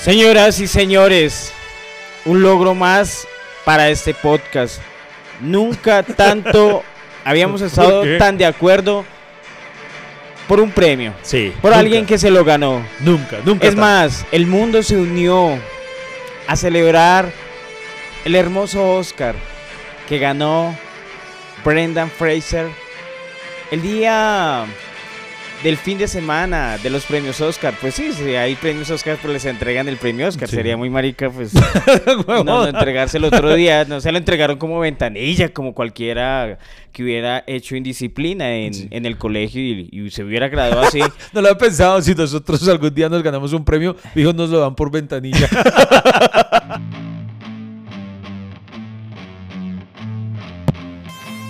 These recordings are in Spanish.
Señoras y señores, un logro más para este podcast. Nunca tanto habíamos estado qué? tan de acuerdo por un premio, Sí. por nunca, alguien que se lo ganó. Nunca, nunca. Es tanto. más, el mundo se unió a celebrar el hermoso Oscar que ganó Brendan Fraser el día del fin de semana de los premios Oscar. Pues sí, si hay premios Oscar, pues les entregan el premio Oscar. Sí. Sería muy marica, pues no, no entregárselo otro día. No se lo entregaron como ventanilla, como cualquiera que hubiera hecho indisciplina en, Sí. en el colegio y, y se hubiera graduado así. No lo he pensado. Si nosotros algún día nos ganamos un premio, dijo, nos lo dan por ventanilla.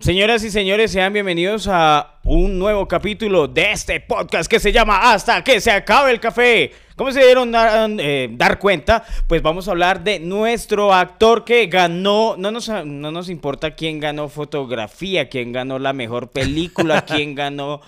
señoras y señores, sean bienvenidos a un nuevo capítulo de este podcast que se llama Hasta que se acabe el café. ¿Cómo se dieron dar, eh, dar cuenta? Pues vamos a hablar de nuestro actor que ganó, no nos, no nos importa quién ganó fotografía, quién ganó la mejor película, quién ganó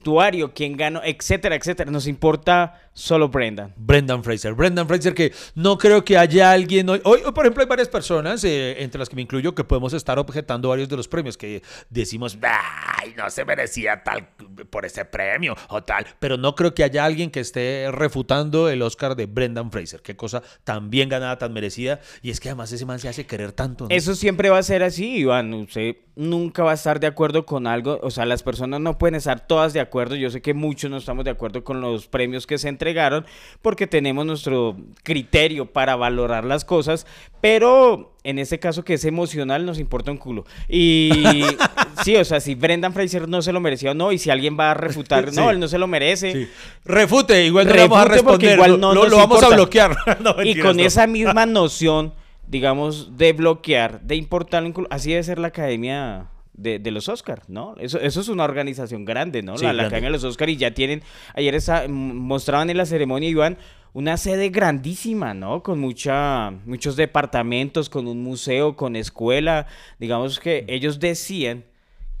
vestuario, quién ganó, etcétera, etcétera. Nos importa solo Brendan. Brendan Fraser. Brendan Fraser que no creo que haya alguien hoy. Hoy, por ejemplo, hay varias personas, eh, entre las que me incluyo, que podemos estar objetando varios de los premios que decimos, ay, no se merecía tal por ese premio o tal. Pero no creo que haya alguien que esté refutando el Oscar de Brendan Fraser. Qué cosa tan bien ganada, tan merecida. Y es que además ese man se hace querer tanto. ¿no? Eso siempre va a ser así, Iván. Usted nunca va a estar de acuerdo con algo. O sea, las personas no pueden estar todas de acuerdo. Yo sé que muchos no estamos de acuerdo con los premios que se entregaron porque tenemos nuestro criterio para valorar las cosas. Pero en este caso que es emocional nos importa un culo. Y sí, o sea, si Brendan Fraser no se lo merecía o no, y si alguien va a refutar, Sí. no, él no se lo merece. Sí. Refute, igual no vamos a responder. igual no lo, vamos a bloquear. No, y con esa misma noción, digamos, de bloquear, de importar, un culo, así debe ser la academia de, de los Oscars, ¿no? Eso, eso es una organización grande, ¿no? Sí, la, la grande. academia de los Oscars y ya tienen, ayer esa- m- mostraban en la ceremonia, Iván, una sede grandísima, ¿no? Con mucha, muchos departamentos, con un museo, con escuela. Digamos que ellos decían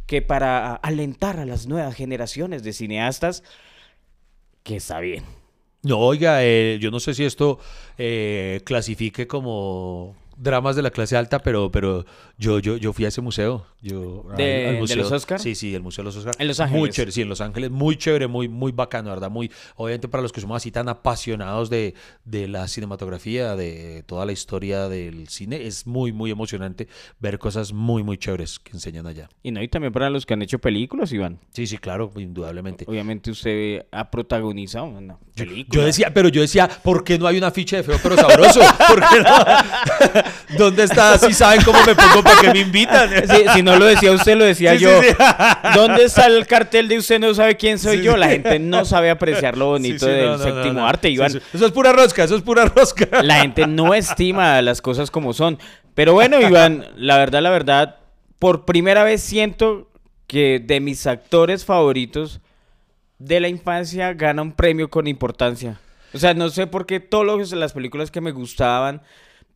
que para alentar a las nuevas generaciones de cineastas, que está bien. No, oiga, eh, yo no sé si esto eh, clasifique como dramas de la clase alta, pero, pero yo, yo, yo fui a ese museo. Yo, ¿De- al de museo. los Oscar? Sí, sí, el Museo de los Oscar. En Los Muy Ángeles. chévere, sí, en Los Ángeles. Muy chévere, muy, muy bacano, ¿verdad? Muy, obviamente para los que somos así tan apasionados de, de la cinematografía, de toda la historia del cine, es muy, muy emocionante ver cosas muy, muy chéveres que enseñan allá. Y no, y también para los que han hecho películas, Iván. Sí, sí, claro, indudablemente. Obviamente usted ha protagonizado una película. Yo decía, pero yo decía, ¿por qué no hay una ficha de feo pero sabroso? ¿Por qué no? ¿Dónde está? Si saben cómo me pongo, ¿para qué me invitan? Si, si no lo decía usted, lo decía Sí, yo. ¿Dónde está el cartel de usted no sabe quién soy yo? La gente no sabe apreciar lo bonito del no, no, no, séptimo no. arte, Iván. Eso es pura rosca, eso es pura rosca. La gente no estima las cosas como son. Pero bueno, Iván, la verdad, la verdad, por primera vez siento que de mis actores favoritos de la infancia gana un premio con importancia. O sea, no sé por qué todas las películas que me gustaban,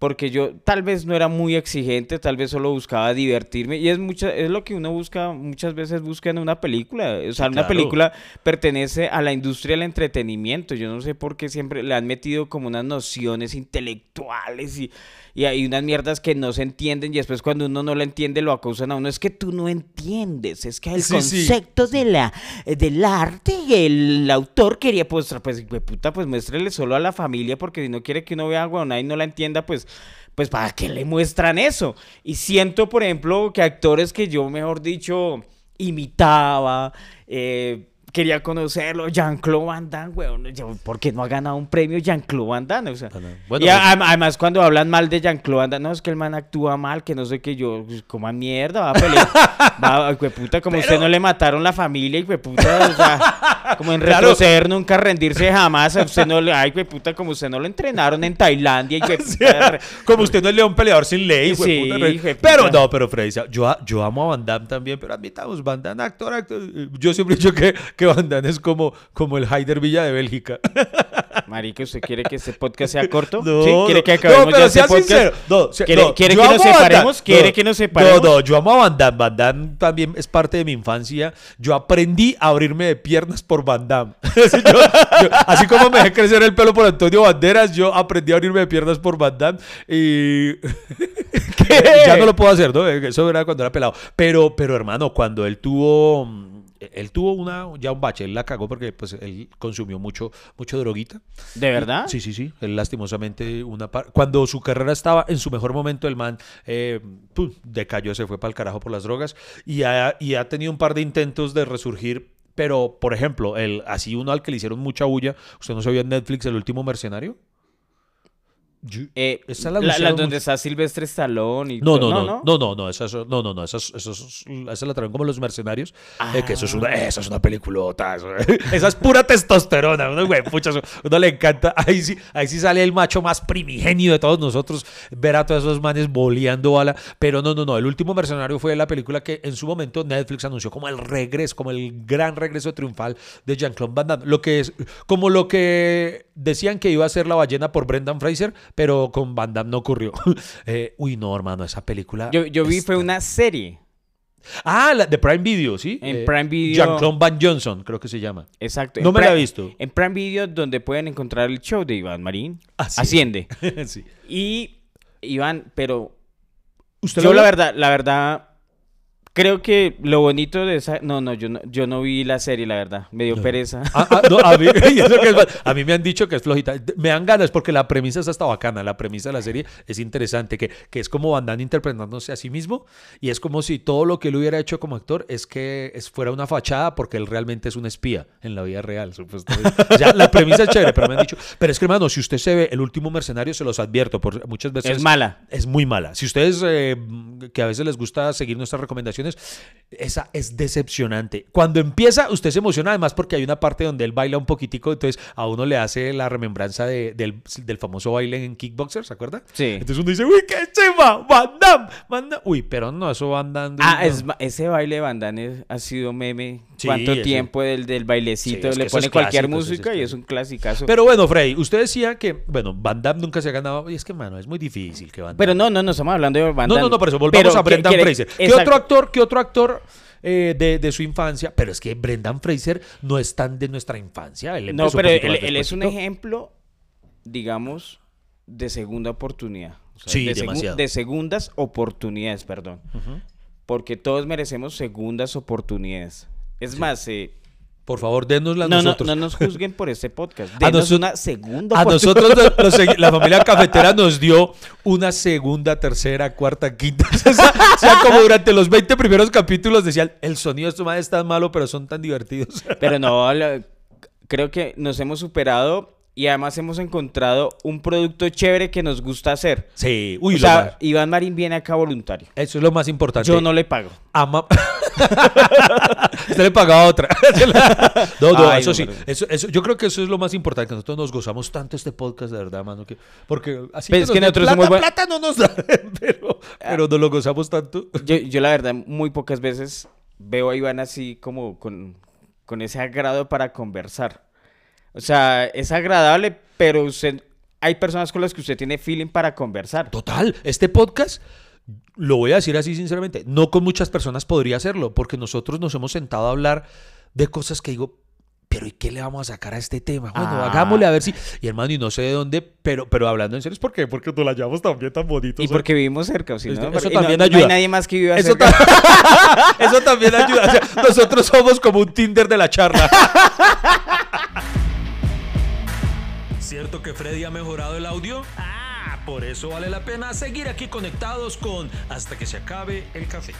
porque yo tal vez no era muy exigente, tal vez solo buscaba divertirme. Y es, mucha, es lo que uno busca, muchas veces busca en una película. O sea, una película pertenece a la industria del entretenimiento. Yo no sé por qué siempre le han metido como unas nociones intelectuales y, y hay unas mierdas que no se entienden y después cuando uno no lo entiende lo acusan a uno. Es que tú no entiendes, es que el Sí, sí. concepto de la, del arte y el autor quería pues, pues, de puta, pues muéstrele solo a la familia porque si no quiere que uno vea huevona y no la entienda, pues pues para qué le muestran eso. Y siento, por ejemplo, que actores que yo, mejor dicho, imitaba, eh, quería conocerlo. Jean-Claude Van Damme, weón. Yo, ¿Por qué no ha ganado un premio Jean-Claude Van Damme? O sea, Bueno, y pues- a- además cuando hablan mal de Jean-Claude Van Damme, no, es que el man actúa mal, que no sé qué, yo, pues, como mierda, va a pelear. va, puta, como usted no le mataron la familia, de puta, o sea, como en Claro. retroceder, nunca rendirse jamás, a usted no le, ay, puta, como usted no lo entrenaron en Tailandia, de puta, Como usted no es león peleador sin ley, Sí, puta. Pero no, pero Freddy, yo, a- yo amo a Van Damme también, pero admitamos, Van Damme, actor, actor. Yo siempre he dicho que, que Van Damme es como, como el Haider Villa de Bélgica. Marica, ¿usted quiere que este podcast sea corto? No, ¿Sí? ¿Quiere no, que acabemos no, ya pero este sea podcast? sincero. No, se- ¿Quiere, no, quiere que nos separemos? ¿Quiere que nos separemos? No, no, yo amo a Van Damme. Van Damme también es parte de mi infancia. Yo aprendí a abrirme de piernas por Van Damme. Así, yo- yo- así como me dejé crecer el pelo por Antonio Banderas, yo aprendí a abrirme de piernas por Van Damme. Y ya no lo puedo hacer, ¿no? Eso era cuando era pelado. Pero, pero hermano, cuando él tuvo... Él tuvo una, ya un bache, él la cagó porque pues él consumió mucho, mucho droguita. ¿De verdad? Sí, sí, sí. Él lastimosamente una par- cuando su carrera estaba en su mejor momento, el man eh, pum, decayó, se fue para el carajo por las drogas y ha, y ha tenido un par de intentos de resurgir. Pero, por ejemplo, el, así uno al que le hicieron mucha bulla, ¿usted no se vio en Netflix el último mercenario? Eh, Esa la la, la anunciaron donde está Silvestre Stallone y No, todo- no, no, no, no, no, esa, es- no, no, no, esa, es- esa, es- esa la traen como los mercenarios, eh, que eso es una, eso es una peliculota, eso- esa es pura testosterona, uno, güey, pucha, eso- uno le encanta, ahí sí, ahí sí sale el macho más primigenio de todos nosotros, ver a todos esos manes boleando bala, pero no, no, no, el último mercenario fue la película que en su momento Netflix anunció como el regreso, como el gran regreso triunfal de Jean-Claude Van Damme, lo que es, como lo que decían que iba a ser la ballena por Brendan Fraser, pero con Van Damme no ocurrió. Eh, uy, no, hermano, esa película. Yo, yo vi fue una serie. Ah, la de Prime Video, ¿sí? En Eh, Prime Video. Jean-Claude Van Johnson, creo que se llama. Exacto. No en me la he visto. En Prime Video, donde pueden encontrar el show de Iván Marín. Ah, sí. Asciende. sí. Y Iván, pero ¿Usted yo la verdad, la verdad, creo que lo bonito de esa... No, no, yo no, yo no vi la serie, la verdad. Me dio No. pereza. Ah, ah, no, a, mí, es. A mí me han dicho que es flojita. Me dan ganas porque la premisa es hasta bacana. La premisa de la serie es interesante, que, que es como Van Damme interpretándose a sí mismo y es como si todo lo que él hubiera hecho como actor es que es, fuera una fachada porque él realmente es un espía en la vida real, supuestamente. O sea, la premisa es chévere, pero me han dicho... Pero es que, hermano, si usted se ve El Último Mercenario, se los advierto, por muchas veces... es mala. Es muy mala. Si ustedes, eh, que a veces les gusta seguir nuestras recomendaciones, esa es decepcionante. Cuando empieza, usted se emociona además porque hay una parte donde él baila un poquitico, entonces a uno le hace la remembranza de- del, del famoso baile en Kickboxer, ¿se acuerda? Sí. Entonces uno dice, uy, qué chema, Van Damme, Van Damme". Uy, pero no, eso Van Damme. Ah, no. es, ese baile de bandana es- ha sido meme. Sí, ¿Cuánto ese- tiempo del, del bailecito? Sí, Le pone cualquier clásico, es música y es un clasicazo. Pero, Pero bueno, Freddy, usted decía que, bueno, Van Damme nunca se ha ganado. Y es que, mano, es muy difícil que Van Damme. no, no, no estamos hablando de Van No, Damme. no, no, por eso volvamos Pero a Brendan Fraser. ¿Qué otro actor, qué otro actor eh, de, de su infancia? Pero es que Brendan Fraser no es tan de nuestra infancia. Él No, pero él, es un ejemplo, digamos, de segunda oportunidad. O sea, Sí, de, segu- demasiado. de segundas oportunidades, perdón. Porque todos merecemos segundas oportunidades. Es más, eh, Por favor, denosla a no, no, nosotros. no nos juzguen por este podcast. A Denos una segunda A nosotros, los- los segui- la familia cafetera nos dio una segunda, tercera, cuarta, quinta. O sea, o sea, como durante los 20 primeros capítulos decían, el sonido de estos madres es tan malo, pero son tan divertidos. Pero no, creo que nos hemos superado y además hemos encontrado un producto chévere que nos gusta hacer. Sí, uy, o sea, Iván Marín viene acá voluntario. eso es lo más importante. Yo no le pago. Ama... Usted le pagaba otra. no, no, Ay, eso no, sí. pero- Eso, eso, yo creo que eso es lo más importante, que nosotros nos gozamos tanto este podcast, de verdad, mano. Que, porque así Pero es que nos den nosotros plata, somos buen- plata no nos da, pero, pero nos lo gozamos tanto. Yo, yo la verdad muy pocas veces veo a Iván así como con, con ese agrado para conversar. O sea, es agradable, pero usted, hay personas con las que usted tiene feeling para conversar. Total, este podcast, lo voy a decir así sinceramente, no con muchas personas podría hacerlo, porque nosotros nos hemos sentado a hablar de cosas que digo, pero ¿y qué le vamos a sacar a este tema? Bueno, Ah. hagámosle a ver si. Y hermano, y no sé de dónde, pero, pero hablando en serio, es porque, porque nos la llevamos también tan bonito. Y porque vivimos cerca, o si no, Eso también no, no ayuda. hay nadie más que viva Eso, cerca. ta- Eso también ayuda. O sea, nosotros somos como un Tinder de la charla. ¿Cierto que Freddy ha mejorado el audio? Ah, por eso vale la pena seguir aquí conectados con Hasta que se acabe el café.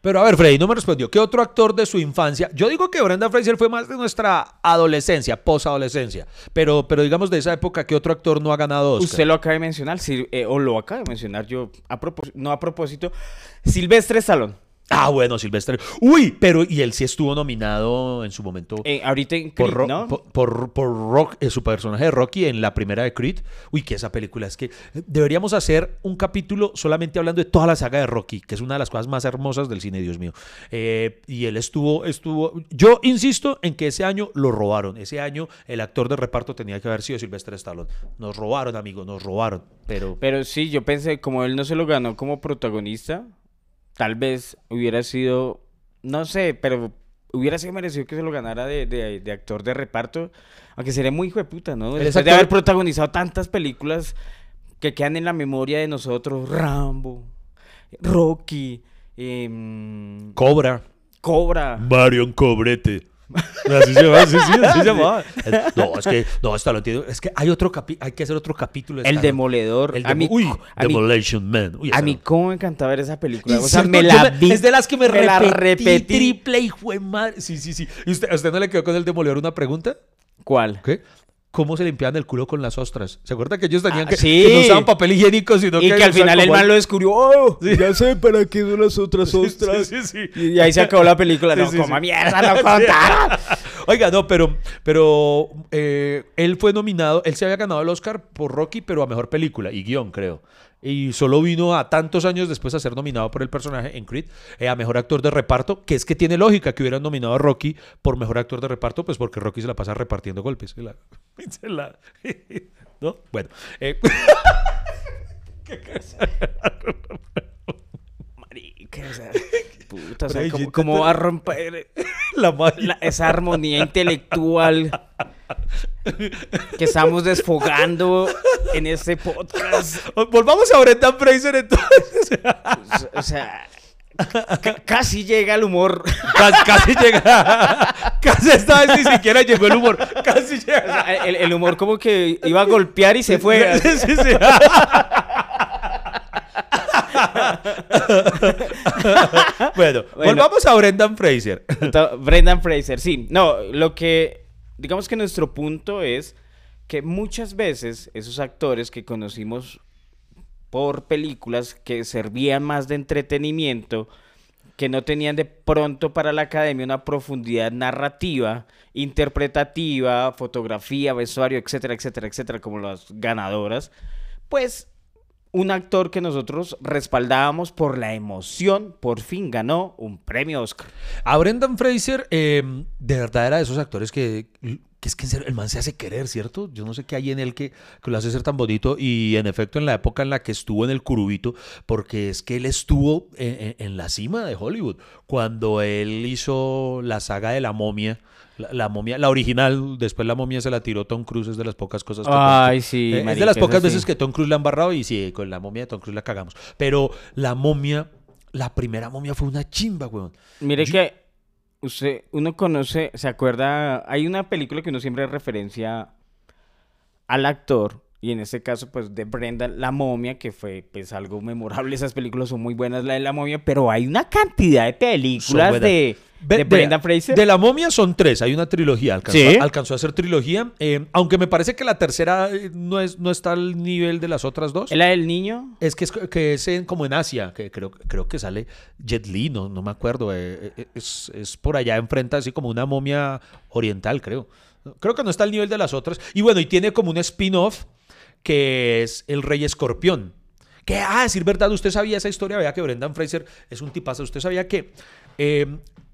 Pero a ver, Freddy, no me respondió. ¿Qué otro actor de su infancia? Yo digo que Brenda Fraser fue más de nuestra adolescencia, posadolescencia. Pero, pero digamos de esa época, ¿qué otro actor no ha ganado Oscar? Usted lo acaba de mencionar, eh, o lo acaba de mencionar yo, a no a propósito, Silvestre Stallone. Ah, bueno, Silvestre. Uy, pero y él sí estuvo nominado en su momento Eh, ahorita en por, Creed, Ro- ¿no? por, por- por Rock, eh, su personaje de Rocky en la primera de Creed. Uy, que esa película es que deberíamos hacer un capítulo solamente hablando de toda la saga de Rocky, que es una de las cosas más hermosas del cine, Dios mío. Eh, y él estuvo, estuvo. Yo insisto en que ese año lo robaron. Ese año el actor de reparto tenía que haber sido Silvestre Stallone. Nos robaron, amigo, nos robaron. Pero. Pero sí, yo pensé, como él no se lo ganó como protagonista, tal vez hubiera sido, no sé, pero hubiera sido merecido que se lo ganara de, de- de actor de reparto, aunque sería muy hijo de puta, ¿no? Después de haber protagonizado tantas películas que quedan en la memoria de nosotros, Rambo, Rocky, em, Cobra. Cobra. Marion Cobrete. Así se llama, sí, sí, así se llamaba. No, es que, no, está lo entiendo. Es que hay otro capi hay que hacer otro capítulo. de El. Demoledor. El a mí, demo- Uy, a mí- Demolition Man. Uy, a mí cómo me encantaba ver esa película. O sea, cierto, me la vi. Es de las que me, me la repetí, repetí. triple y fue madre. Sí, sí, sí. ¿Y usted, a usted no le quedó con el demoledor una pregunta? ¿Cuál? ¿Qué? ¿Cómo se limpiaban el culo con las ostras? ¿Se acuerda que ellos tenían Ah, que, sí. que no usaban papel higiénico, sino Y que al final el man lo descubrió. ¡Oh! Sí. Ya sé para qué son las otras ostras. Sí. Y ahí se acabó la película. No, como mierda, no contaron. Oiga, no, pero, pero eh, él fue nominado, él se había ganado el Oscar por Rocky, pero a mejor película y guion, creo. Y solo vino a tantos años después a ser nominado por el personaje en Creed eh, a mejor actor de reparto, que es que tiene lógica que hubieran nominado a Rocky por mejor actor de reparto, pues porque Rocky se la pasa repartiendo golpes. La- la- ¿No? Bueno. eh, Marica, o sea, puta, o sea, ¿cómo, va a romper la la- esa armonía intelectual que estamos desfogando en este podcast? Volvamos a Brendan Fraser entonces. O sea, casi llega el humor. Casi, casi llega. Casi esta vez ni siquiera llegó el humor. Casi O llega. sea, el, el humor como que iba a golpear y se fue. Sí, sí, sí. bueno, Bueno. volvamos a Brendan Fraser. Brendan Fraser, sí. No, lo que, digamos que nuestro punto es que muchas veces esos actores que conocimos por películas que servían más de entretenimiento, que no tenían de pronto para la academia una profundidad narrativa, interpretativa, fotografía, vestuario, etcétera, etcétera, etcétera, como las ganadoras, pues un actor que nosotros respaldábamos por la emoción, por fin ganó un premio Oscar. A Brendan Fraser, eh, de verdad era de esos actores que, que es que en serio, el man se hace querer, ¿cierto? Yo no sé qué hay en él que, que lo hace ser tan bonito y en efecto en la época en la que estuvo en el curubito, porque es que él estuvo en, en- en la cima de Hollywood, cuando él hizo la saga de la momia. La, la momia, la original, después la momia se la tiró Tom Cruise, es de las pocas cosas que Ay, sí, eh, es de las pocas sí. veces que Tom Cruise la ha embarrado y sí, con la momia de Tom Cruise la cagamos. Pero la momia, la primera momia fue una chimba, weón. Mire Yo- que usted, uno conoce, se acuerda, hay una película que uno siempre referencia al actor, y en este caso, pues, de Brendan, La Momia, que fue, pues, algo memorable, esas películas son muy buenas, la de La Momia, pero hay una cantidad de películas de, de Brendan Fraser. De la momia son tres, hay una trilogía, alcanzó, Sí. alcanzó a ser trilogía, eh, aunque me parece que la tercera eh, no, es, no está al nivel de las otras dos. ¿Es la del niño? Es que es, que es en- como en Asia, que creo, creo que sale Jet Li, no, no me acuerdo, eh, es, es por allá enfrente así como una momia oriental, creo. Creo que no está al nivel de las otras. Y bueno, y tiene como un spin-off que es El Rey Escorpión. Que, ah, decir verdad, usted sabía esa historia, vea que Brendan Fraser es un tipazo. Usted sabía que, eh,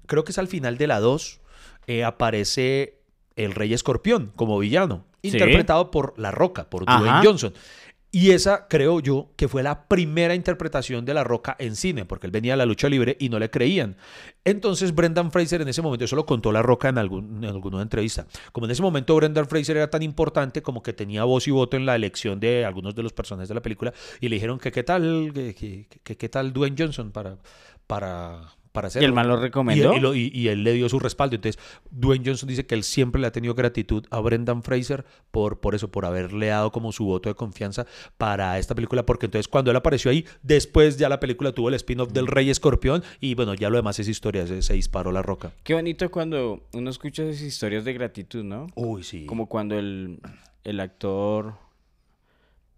creo que es al final de la 2, eh, aparece el Rey Escorpión como villano, Sí. interpretado por La Roca, por. Dwayne Johnson. Y esa, creo yo, que fue la primera interpretación de La Roca en cine, porque él venía a la lucha libre y no le creían. Entonces, Brendan Fraser en ese momento, eso lo contó La Roca en, algún, en alguna entrevista, como en ese momento Brendan Fraser era tan importante como que tenía voz y voto en la elección de algunos de los personajes de la película, y le dijeron que qué tal, que, que- tal Dwayne Johnson para, para, para hacerlo. ¿Y el man lo recomendó? Y, y lo- y- y él le dio su respaldo. Entonces, Dwayne Johnson dice que él siempre le ha tenido gratitud a Brendan Fraser por, por eso, por haberle dado como su voto de confianza para esta película, porque entonces cuando él apareció ahí, después ya la película tuvo el spin-off del Rey Escorpión y bueno, ya lo demás es historia, se, se disparó la roca. Qué bonito cuando uno escucha esas historias de gratitud, ¿no? Uy, sí. Como cuando el, el actor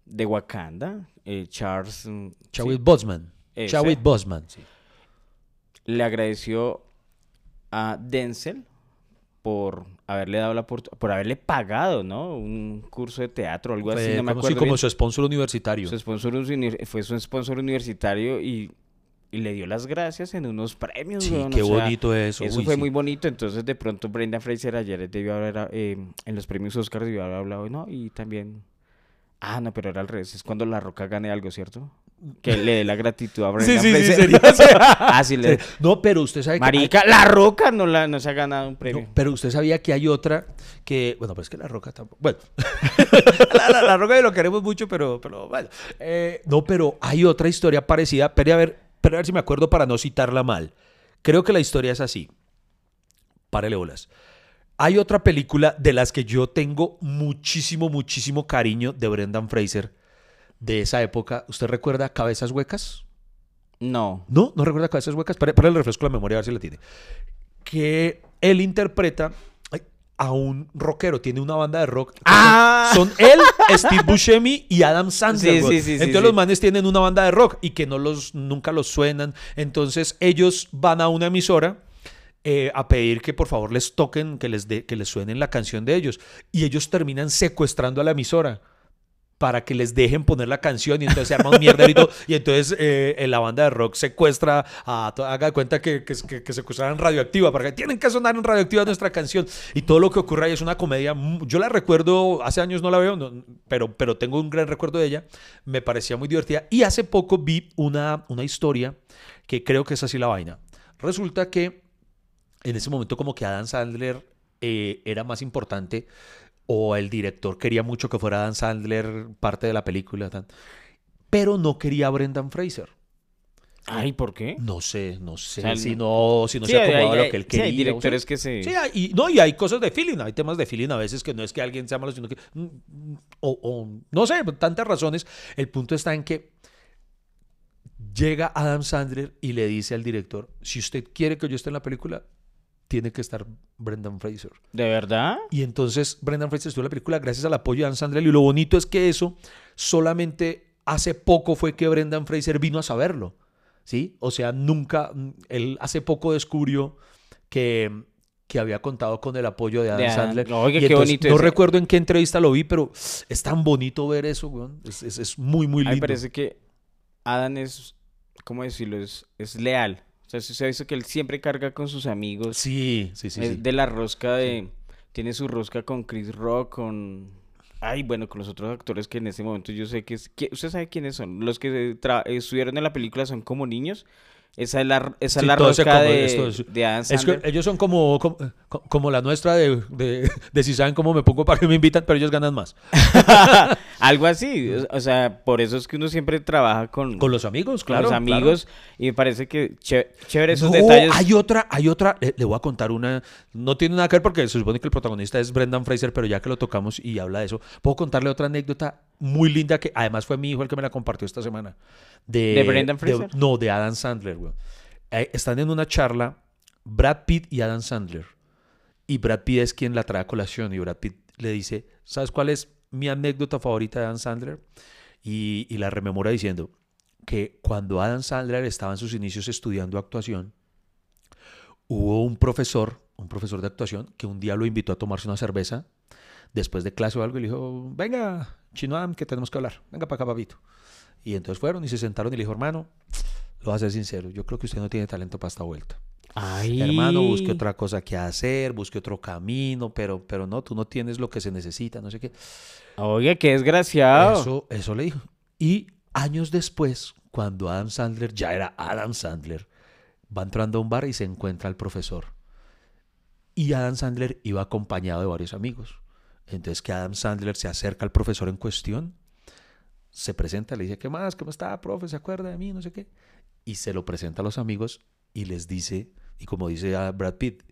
de Wakanda, eh, Charles, mm, Chadwick sí. Ese. Chadwick Boseman, sí. Le agradeció a Denzel por haberle dado la oportu- por haberle pagado, ¿no? Un curso de teatro o algo así, Fue no me como, sí, acuerdo. como bien. su sponsor universitario. Su sponsor fue su sponsor universitario y, y le dio las gracias en unos premios. Sí, qué o sea, bonito eso. Eso uy, fue sí. muy bonito. Entonces, de pronto, Brenda Fraser ayer debió haber, eh, en los premios Oscar, debió haber hablado, ¿no? Y también. Ah, no, pero era al revés. Es cuando La Roca gane algo, ¿cierto? Que le dé la gratitud a Brenda sí, sí, Fraser. sería- ah, sí, le... No, pero usted sabe que... Marica, La Roca no, la, no se ha ganado un premio. No, pero usted sabía que hay otra que, bueno, pues es que la roca tampoco. Bueno, la, la- la roca lo queremos mucho, pero, pero bueno. Eh, no, pero hay otra historia parecida. Pero a ver, pero a ver si me acuerdo para no citarla mal. Creo que la historia es así. Párele bolas. Hay otra película de las que yo tengo muchísimo, muchísimo cariño de Brendan Fraser de esa época. ¿Usted recuerda Cabezas Huecas? No. No, no recuerda cabezas huecas. Para, para el refresco la memoria, a ver si la tiene. Que él interpreta a un rockero, tiene una banda de rock. Ah. Son él, Steve Buscemi y Adam Sandler. Sí, sí, sí, Entonces los manes tienen una banda de rock y que no los, nunca los suenan. Entonces ellos van a una emisora. eh, a pedir que por favor les toquen, que les, de, que les suenen la canción de ellos. Y ellos terminan secuestrando a la emisora para que les dejen poner la canción y entonces se arma un mierdero y entonces eh, la banda de rock secuestra a... Haga de cuenta que, que, que, que secuestraron radioactiva para que tienen que sonar en radioactiva nuestra canción. Y todo lo que ocurre ahí es una comedia. Yo la recuerdo, hace años no la veo, pero, pero tengo un gran recuerdo de ella. Me parecía muy divertida. Y hace poco vi una, una historia que creo que es así la vaina. Resulta que en ese momento como que Adam Sandler eh, era más importante o el director quería mucho que fuera Adam Sandler parte de la película, tan, pero no quería a Brendan Fraser. Ay, ¿por qué? No sé, no sé O sea, si no- si no Sí, se hay- acomodaba hay- lo que él sí, quería. hay o sea, directores que se... Sí, hay- y, no, y hay cosas de feeling, hay temas de feeling a veces que no es que alguien sea malo, sino que... mm, mm, O, o no sé, tantas razones. El punto está en que llega Adam Sandler y le dice al director, si usted quiere que yo esté en la película, tiene que estar Brendan Fraser. ¿De verdad? Y entonces Brendan Fraser estuvo en la película gracias al apoyo de Adam Sandler. Y lo bonito es que eso solamente hace poco fue que Brendan Fraser vino a saberlo. ¿Sí? O sea, nunca, mm, él hace poco descubrió que, que había contado con el apoyo de Adam Adam- Sandler. Oiga, Y qué entonces, bonito No ese- recuerdo en qué entrevista lo vi, pero es tan bonito ver eso, weón. Es, es- es muy, muy A mí lindo. me parece que Adam es, ¿cómo decirlo? Es, es leal. O sea, se ha visto que él siempre carga con sus amigos. Sí, sí, sí. es sí. de la rosca de... Tiene su rosca con Chris Rock, con... Ay, bueno, con los otros actores que en ese momento yo sé que es... ¿Qui- ¿Usted sabe quiénes son? Los que tra- estuvieron en la película son como niños. Esa es la, esa es la rosca de, esto es- de Adam Es que Sandler. ellos son como, como, como la nuestra de, de, de si saben cómo me pongo para que me invitan, pero ellos ganan más. Algo así. o- sea, por eso es que uno siempre trabaja con, Con los amigos, con claro. los claro. amigos. Y me parece que ché- chévere esos No, detalles. hay otra, hay otra, le, le voy a contar una, no tiene nada que ver porque se supone que el protagonista es Brendan Fraser, pero ya que lo tocamos y habla de eso, puedo contarle otra anécdota muy linda que además fue mi hijo el que me la compartió esta semana. ¿De, ¿De Brendan Fraser? no, de Adam Sandler, güey. Eh, están en una charla Brad Pitt y Adam Sandler. Y Brad Pitt es quien la trae a colación y Brad Pitt le dice, ¿sabes cuál es mi anécdota favorita de Adam Sandler? Y, y la rememora diciendo que cuando Adam Sandler estaba en sus inicios estudiando actuación, hubo un profesor, un profesor de actuación, que un día lo invitó a tomarse una cerveza después de clase o algo y le dijo, venga, Chino Adam, que tenemos que hablar, venga para acá, papito. Y entonces fueron y se sentaron y le dijo, hermano, lo voy a ser sincero, yo creo que usted no tiene talento para esta vuelta. Ay. Hermano, busque otra cosa que hacer, busque otro camino, pero, pero no, tú no tienes lo que se necesita, no sé qué. Oye, qué desgraciado. Eso, eso le dijo. Y años después, cuando Adam Sandler ya era Adam Sandler, va entrando a un bar y se encuentra al profesor. Y Adam Sandler iba acompañado de varios amigos. Entonces que Adam Sandler se acerca al profesor en cuestión, se presenta, le dice, ¿qué más? ¿Cómo está, profe? ¿Se acuerda de mí? No sé qué. Y se lo presenta a los amigos y les dice, y como dice a Brad Pitt,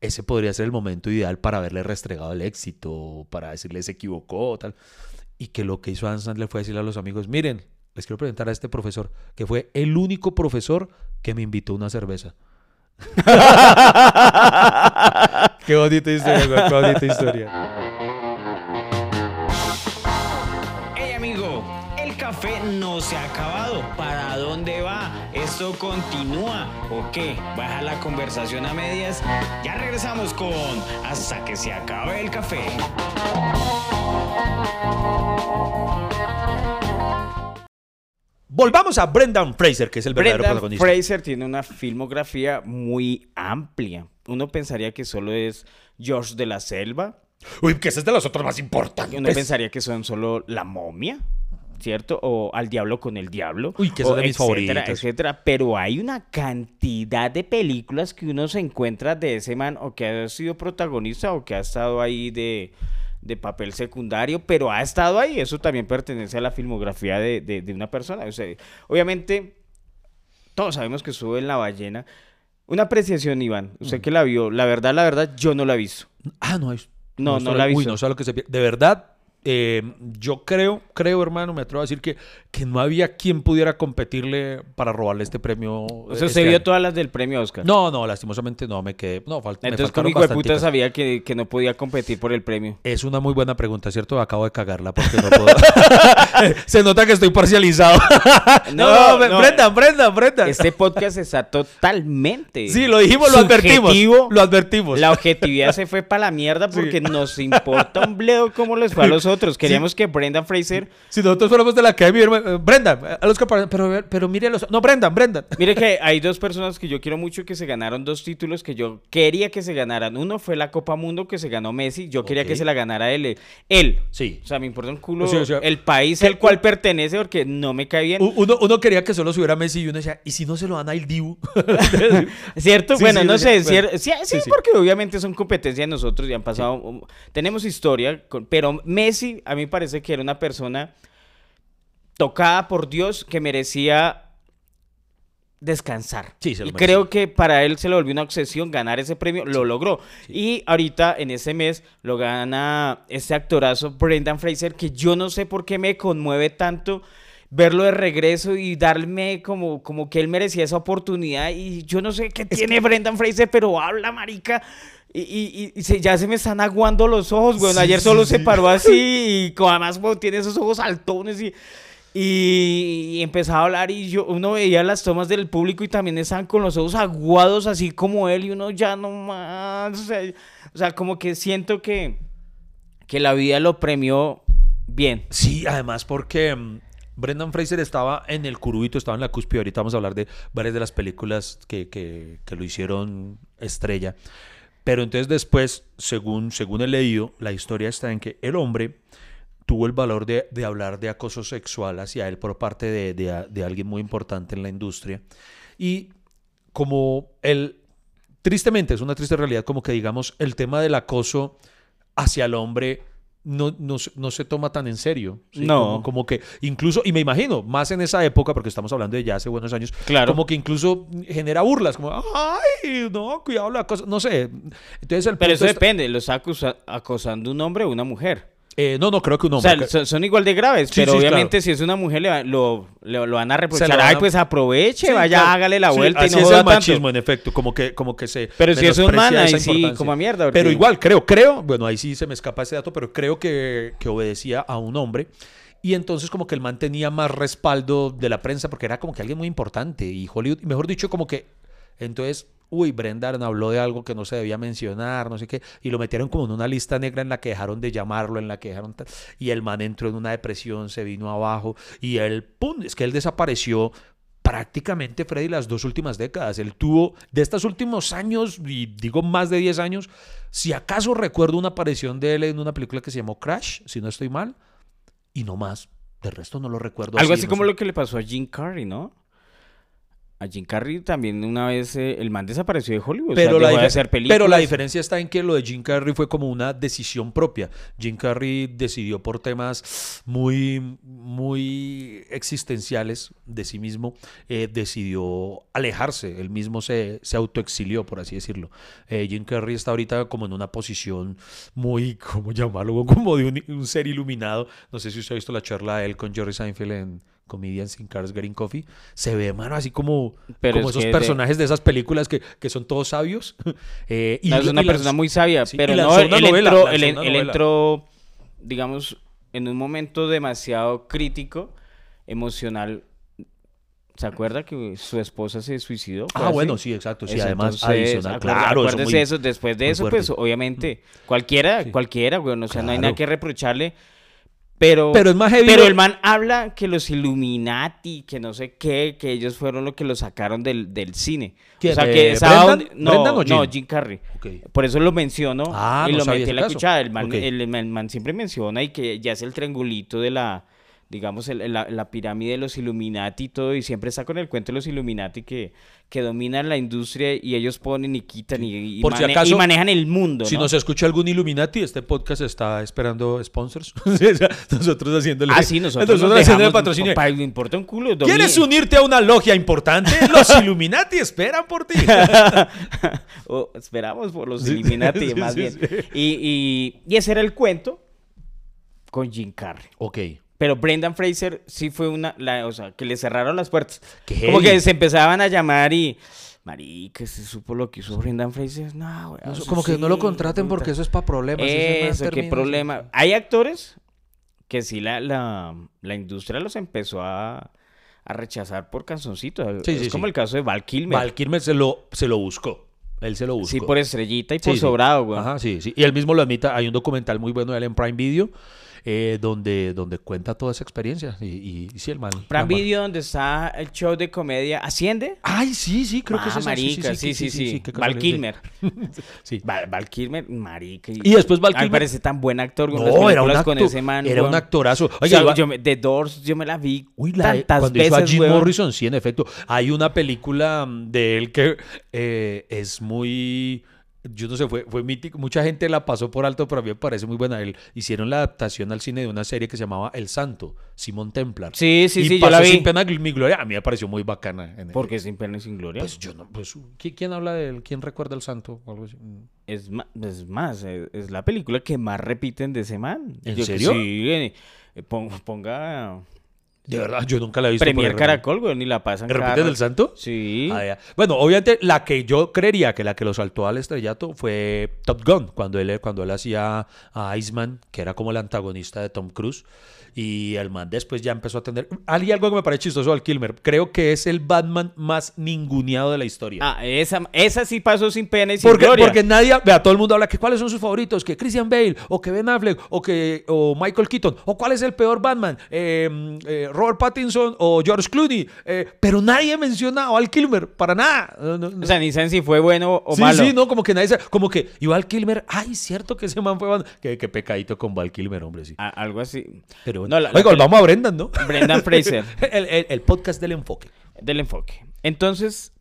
ese podría ser el momento ideal para haberle restregado el éxito, para decirle se equivocó, tal. Y que lo que hizo Adam Sandler fue decirle a los amigos, miren, les quiero presentar a este profesor, que fue el único profesor que me invitó a una cerveza. qué bonita historia, güey, qué bonita historia. ¿Esto continúa o qué? ¿Baja la conversación a medias? Ya regresamos con Hasta que se acabe el café. Volvamos a Brendan Fraser, que es el verdadero Brendan protagonista. Fraser tiene una filmografía muy amplia. Uno pensaría que solo es George de la Selva. Uy, que ese es de los otros más importantes. Uno pensaría que son solo La Momia, ¿cierto? O Al Diablo con el Diablo. Uy, que es de mis etcétera, favoritas. etcétera. Pero hay una cantidad de películas que uno se encuentra de ese man o que ha sido protagonista o que ha estado ahí de, de papel secundario, pero ha estado ahí. Eso también pertenece a la filmografía de, de- de una persona. O sea, obviamente, todos sabemos que sube en La Ballena. Una apreciación, Iván. Mm. Usted que la vio, la verdad, la verdad, yo no la he visto. Ah, no es. No, no sabe- la he Uy, visto. no sabe lo que se pierde. De verdad, eh, yo creo, creo, hermano, me atrevo a decir que, que no había quien pudiera competirle para robarle este premio. O sea, este usted vio año. todas las del premio Oscar. No, no, lastimosamente no, me quedé. No, fal- me Entonces, como hijo de puta sabía que, que no podía competir por el premio. Es una muy buena pregunta, ¿cierto? Acabo de cagarla porque no puedo. Se nota que estoy parcializado. No, no, no. Brendan, Brendan, Brendan. Este podcast está totalmente. Sí, lo dijimos, lo advertimos. Lo advertimos. La objetividad se fue para la mierda porque nos importa un bledo cómo les fue a los otros. Queríamos que Brendan Fraser. Si nosotros fuéramos de la academia, eh, Brendan, eh, a los que pero, pero mire los. No, Brendan, Brendan. Mire que hay dos personas que yo quiero mucho que se ganaron dos títulos que yo quería que se ganaran. Uno fue la Copa Mundo que se ganó Messi. Yo quería que se la ganara él. Él. Sí. O sea, me importa un culo Sí, o sea, el país al cual pertenece porque no me cae bien. Uno, uno quería que solo subiera Messi y uno decía, ¿y si no se lo dan a El Dibu? ¿Cierto? Sí, bueno, sí, no sé, bueno. sí, sí, porque obviamente son competencias de nosotros y han pasado, tenemos historia, pero Messi a mí parece que era una persona tocada por Dios que merecía descansar. Sí, se lo y creo que para él se le volvió una obsesión ganar ese premio, lo logró. Y ahorita en ese mes lo gana este actorazo Brendan Fraser que yo no sé por qué me conmueve tanto verlo de regreso y darme como, como que él merecía esa oportunidad y yo no sé qué tiene Brendan Fraser, pero habla, marica. Y, y- y se- ya se me están aguando los ojos, güey. Sí, Ayer sí, solo se paró así y además güey, tiene esos ojos altones y, y, y empezaba a hablar y yo uno veía las tomas del público y también estaban con los ojos aguados así como él y uno ya no más. O sea, o sea, como que siento que, que la vida lo premió bien. Sí, además porque mm, Brendan Fraser estaba en el curubito, estaba en la cúspide. Ahorita vamos a hablar de varias de las películas que, que- que lo hicieron estrella. Pero entonces después, según, según he leído, la historia está en que el hombre tuvo el valor de, hablar de acoso sexual hacia él por parte de, de- de alguien muy importante en la industria. Y como él, tristemente, es una triste realidad, como que digamos, el tema del acoso hacia el hombre no, no, se- no se toma tan en serio. ¿sí? No. Como, como que incluso, y me imagino, más en esa época, porque estamos hablando de ya hace buenos años, Claro. como que incluso genera burlas, como, ay, no, cuidado la cosa, no sé. Entonces el Pero eso está- depende, ¿lo está acusa- acosando un hombre o una mujer? Eh, no, no, creo que un O hombre. sea, son, igual de graves, Sí, pero sí, obviamente claro. si es una mujer le va- lo, lo van a reprochar. Ay, pues aproveche, Sí, vaya, claro. hágale la Sí, vuelta y no es joda el tanto. machismo, en efecto, como que, como que se. Pero si es un man, ahí sí, como a mierda, porque- Pero igual, creo, creo, bueno, ahí sí se me escapa ese dato, pero creo que, que obedecía a un hombre. Y entonces como que el man tenía más respaldo de la prensa porque era como que alguien muy importante. Y Hollywood, mejor dicho, como que... Entonces, uy, Brendan habló de algo que no se debía mencionar, no sé qué, y lo metieron como en una lista negra en la que dejaron de llamarlo, en la que dejaron... tal, Y el man entró en una depresión, se vino abajo, y él, ¡pum! Es que él desapareció prácticamente, Freddy, las dos últimas décadas. Él tuvo, de estos últimos años, y digo más de 10 años, si acaso recuerdo una aparición de él en una película que se llamó Crash, si no estoy mal, y no más. De resto no lo recuerdo. Algo así no como sé. lo que le pasó a Jim Carrey, ¿no? A Jim Carrey también una vez eh, el man desapareció de Hollywood. Pero, o sea, la dejó de difer- hacer películas. pero la diferencia está en que lo de Jim Carrey fue como una decisión propia. Jim Carrey decidió por temas muy, muy existenciales de sí mismo, eh, decidió alejarse. Él mismo se, se autoexilió, por así decirlo. Eh, Jim Carrey está ahorita como en una posición muy, ¿cómo llamarlo? Como de un, un ser iluminado. No sé si usted ha visto la charla de él con Jerry Seinfeld en Comedians in Cars Getting Coffee. Se ve, mano, así como, Pero como es esos de- personajes de esas películas que, que son todos sabios. Eh, y- No, es y una las- persona muy sabia, sí, pero no, él, novela, entró, él, él digamos, en un momento demasiado crítico, emocional. ¿Se acuerda que su esposa se suicidó? ¿Fue Ah, así? bueno, sí, exacto. Sí, Eso, además, entonces, adicional. Claro, eso acuérdese muy- eso, después de eso, pues obviamente, cualquiera, Sí. cualquiera, güey, o sea, no hay nada que reprocharle, pero... Pero es más heavy. Pero lo- el man habla que los Illuminati, que no sé qué, que ellos fueron los que lo sacaron del, del cine. ¿Quién, O sea, eh, que Brendan? donde- no, ¿Brendan o no, Jim? Jim Carrey. Por eso lo menciono Ah, y no lo metí en la caso. cuchara. El man, el, el man siempre menciona y que ya es el triangulito de la, digamos, el- la, la pirámide de los Illuminati y todo, y siempre está con el cuento de los Illuminati que, que dominan la industria y ellos ponen y quitan y, y Por si mane- acaso, y manejan el mundo. Si ¿no? nos escucha algún Illuminati, este podcast está esperando sponsors. Nosotros haciéndole. Ah, sí, nosotros, nosotros nos haciéndole patrocinio. pa- importa un culo. ¿Quieres unirte a una logia importante? Los Illuminati esperan por ti. Esperamos por los Illuminati, sí, más sí, bien. sí. Y, y- y ese era el cuento con Jim Carrey. ok. Pero Brendan Fraser sí fue una, la, o sea, que le cerraron las puertas. Qué Como que se empezaban a llamar y, marica, ¿se supo lo que hizo Brendan Fraser? No, güey. No, como que no lo contraten porque eso es para problemas. Eso, qué problema. Hay actores que sí la, la, la industria los empezó a, a rechazar por canzoncitos. Sí, es sí, como el caso de Val Kilmer. Val Kilmer se lo, se lo buscó. Él se lo buscó. Sí, por estrellita y por sobrado, güey. Ajá, sí, sí. Y él mismo lo admita. Hay un documental muy bueno de él en Prime Video eh, donde, donde cuenta toda esa experiencia. Y, y, y sí, el man. Prime Video, donde está el show de comedia, ¿asciende? Ay, sí, sí, creo que es ah, esa. marica, sí, sí, sí. Val Kilmer. Sí. Val, Val Kilmer, marica. Y después Val mí me Kilmer- parece tan buen actor con No, era un películas acto, con ese man. era un actorazo. O Oiga, sea, iba- yo me- The Doors, yo me la vi Uy, la tantas cuando veces, hizo a Jim weón. Morrison, sí, en efecto. Hay una película mm, de él que eh, es muy. Yo no sé, fue, fue mítico. Mucha gente la pasó por alto, pero a mí me parece muy buena. Él, hicieron la adaptación al cine de una serie que se llamaba El Santo, Simón Templar. Sí, sí, y sí, yo pasó la vi. sin pena gloria. A mí me pareció muy bacana. en- Porque sin pena y sin gloria. Pues yo no. Pues, ¿quién, habla de él? ¿Quién recuerda El Santo? O algo así. Mm. es, ma- es más, es, la película que más repiten de ese man. ¿En Yo- serio? Sí, eh, pon- ponga De verdad, yo nunca la he visto. Premier Caracol, güey, ni la pasan ¿Repiten cada- El Santo? Sí. Ah. Bueno, obviamente la que yo creería que la que lo saltó al estrellato fue Top Gun, cuando él, cuando él hacía a Iceman, que era como el antagonista de Tom Cruise. Y el man después ya empezó a tener... Hay algo que me parece chistoso al Kilmer. Creo que es el Batman más ninguneado de la historia. Ah, esa, esa sí pasó sin pena y sin Porque, gloria. porque nadie, vea, todo el mundo habla que cuáles son sus favoritos, que Christian Bale, o que Ben Affleck, o que o Michael Keaton, o cuál es el peor Batman, eh, eh, Robert Pattinson o George Clooney, eh, pero nadie menciona a Val Kilmer, para nada. No, no, no. O sea, ni saben si fue bueno o sí, malo. sí, no, como que nadie sabe, como que y Val Kilmer, ay, cierto que ese man fue Batman. Qué, qué pecadito con Val Kilmer, hombre, sí. A- algo así. Pero bueno. No, la- la Oiga, peli- volvamos a Brendan, ¿no? Brendan Fraser. el, el- el podcast del enfoque. del enfoque. Entonces,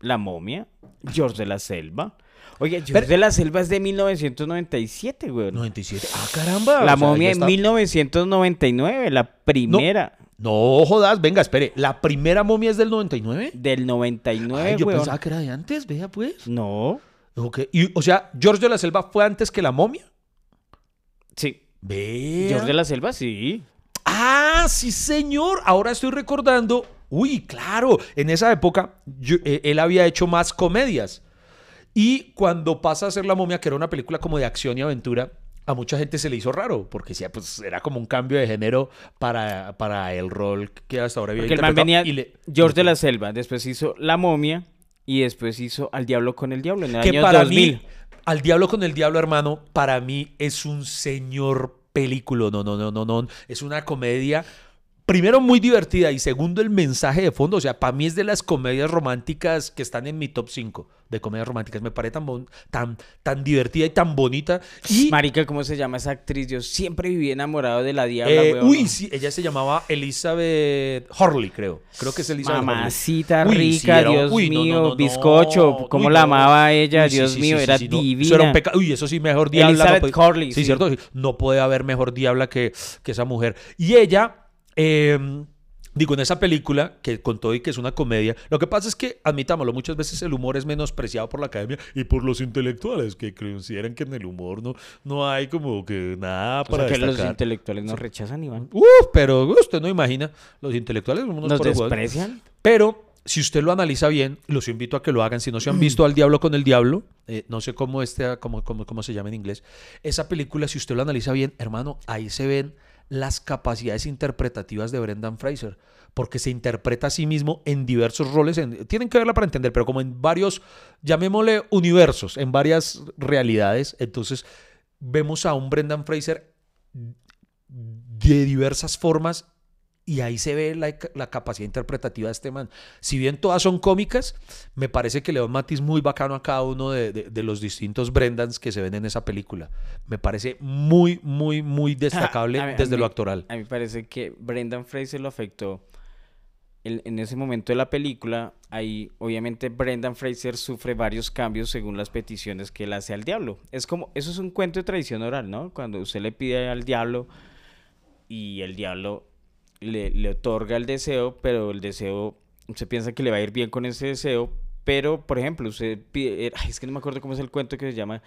La momia, George de la Selva. Oye, George Pero- de la Selva es de 1997, güey. 97. Ah, caramba. La momia está- 1999, la primera No jodas, venga, espere. ¿La primera momia es del 99? del 99, Ay, yo weón. pensaba que era de antes, vea pues. No, Ok, y, o sea, George de la Selva fue antes que la momia. sí. Vea. George de la Selva, sí. Ah, sí, señor. Ahora estoy recordando. Uy, claro. En esa época yo- eh, él había hecho más comedias. Y cuando pasa a hacer La momia, que era una película como de acción y aventura, a mucha gente se le hizo raro, porque pues era como un cambio de género para, para el rol que hasta ahora había Porque el man venía, interpretado. Y le- George de la Selva, después hizo La momia y después hizo Al Diablo con el Diablo en el que año para 2000. mí, Al Diablo con el Diablo, hermano, para mí es un señor película. No, no, no, no, no. Es una comedia primero muy divertida y segundo el mensaje de fondo. O sea, para mí es de las comedias románticas que están en mi top 5 de comedias románticas. Me parece tan, bon- tan, tan divertida y tan bonita. Y, Marica, ¿cómo se llama esa actriz? Yo siempre viví enamorado de la diabla, eh, uy, sí, ella se llamaba Elizabeth Horley, creo. Creo que es Elizabeth Horley. Mamacita Uy, sí, rica, Dios uy, mío, no, no, no. bizcocho, cómo la amaba ella, Dios sí, mío, era divina. Eso era un Uy, eso sí, mejor diabla. Elizabeth Hurley, Sí, cierto. No puede haber mejor diabla que, que esa mujer. Y ella, eh, digo, en esa película, que con todo y que es una comedia, lo que pasa es que, admitámoslo, muchas veces el humor es menospreciado por la academia y por los intelectuales que consideran que en el humor no, no hay como que nada O para sea, que los intelectuales nos rechazan, Iván. Uf, pero usted no imagina, los intelectuales unos Nos desprecian. Pero si usted lo analiza bien, los invito a que lo hagan. Si no se han visto Al Diablo con el Diablo, eh, no sé cómo, este, cómo, cómo, cómo se llama en inglés, esa película, si usted lo analiza bien, hermano, ahí se ven las capacidades interpretativas de Brendan Fraser, porque se interpreta a sí mismo en diversos roles. en- tienen que verla para entender, pero como en varios, llamémosle universos, en varias realidades. Entonces, vemos a un Brendan Fraser de diversas formas y ahí se ve la, la capacidad interpretativa de este man. Si bien todas son cómicas, me parece que le da un matiz muy bacano a cada uno de, de- de los distintos Brendans que se ven en esa película. Me parece muy, muy, muy destacable mí- desde mí- lo actoral. A mí me parece que Brendan Fraser lo afectó en, en ese momento de la película. Ahí, obviamente, Brendan Fraser sufre varios cambios según las peticiones que él hace al diablo. Es como, eso es un cuento de tradición oral, ¿no? Cuando usted le pide al diablo y el diablo le, le otorga el deseo, pero el deseo, usted piensa que le va a ir bien con ese deseo, pero, por ejemplo, usted pide, eh, es que no me acuerdo cómo es el cuento que se llama,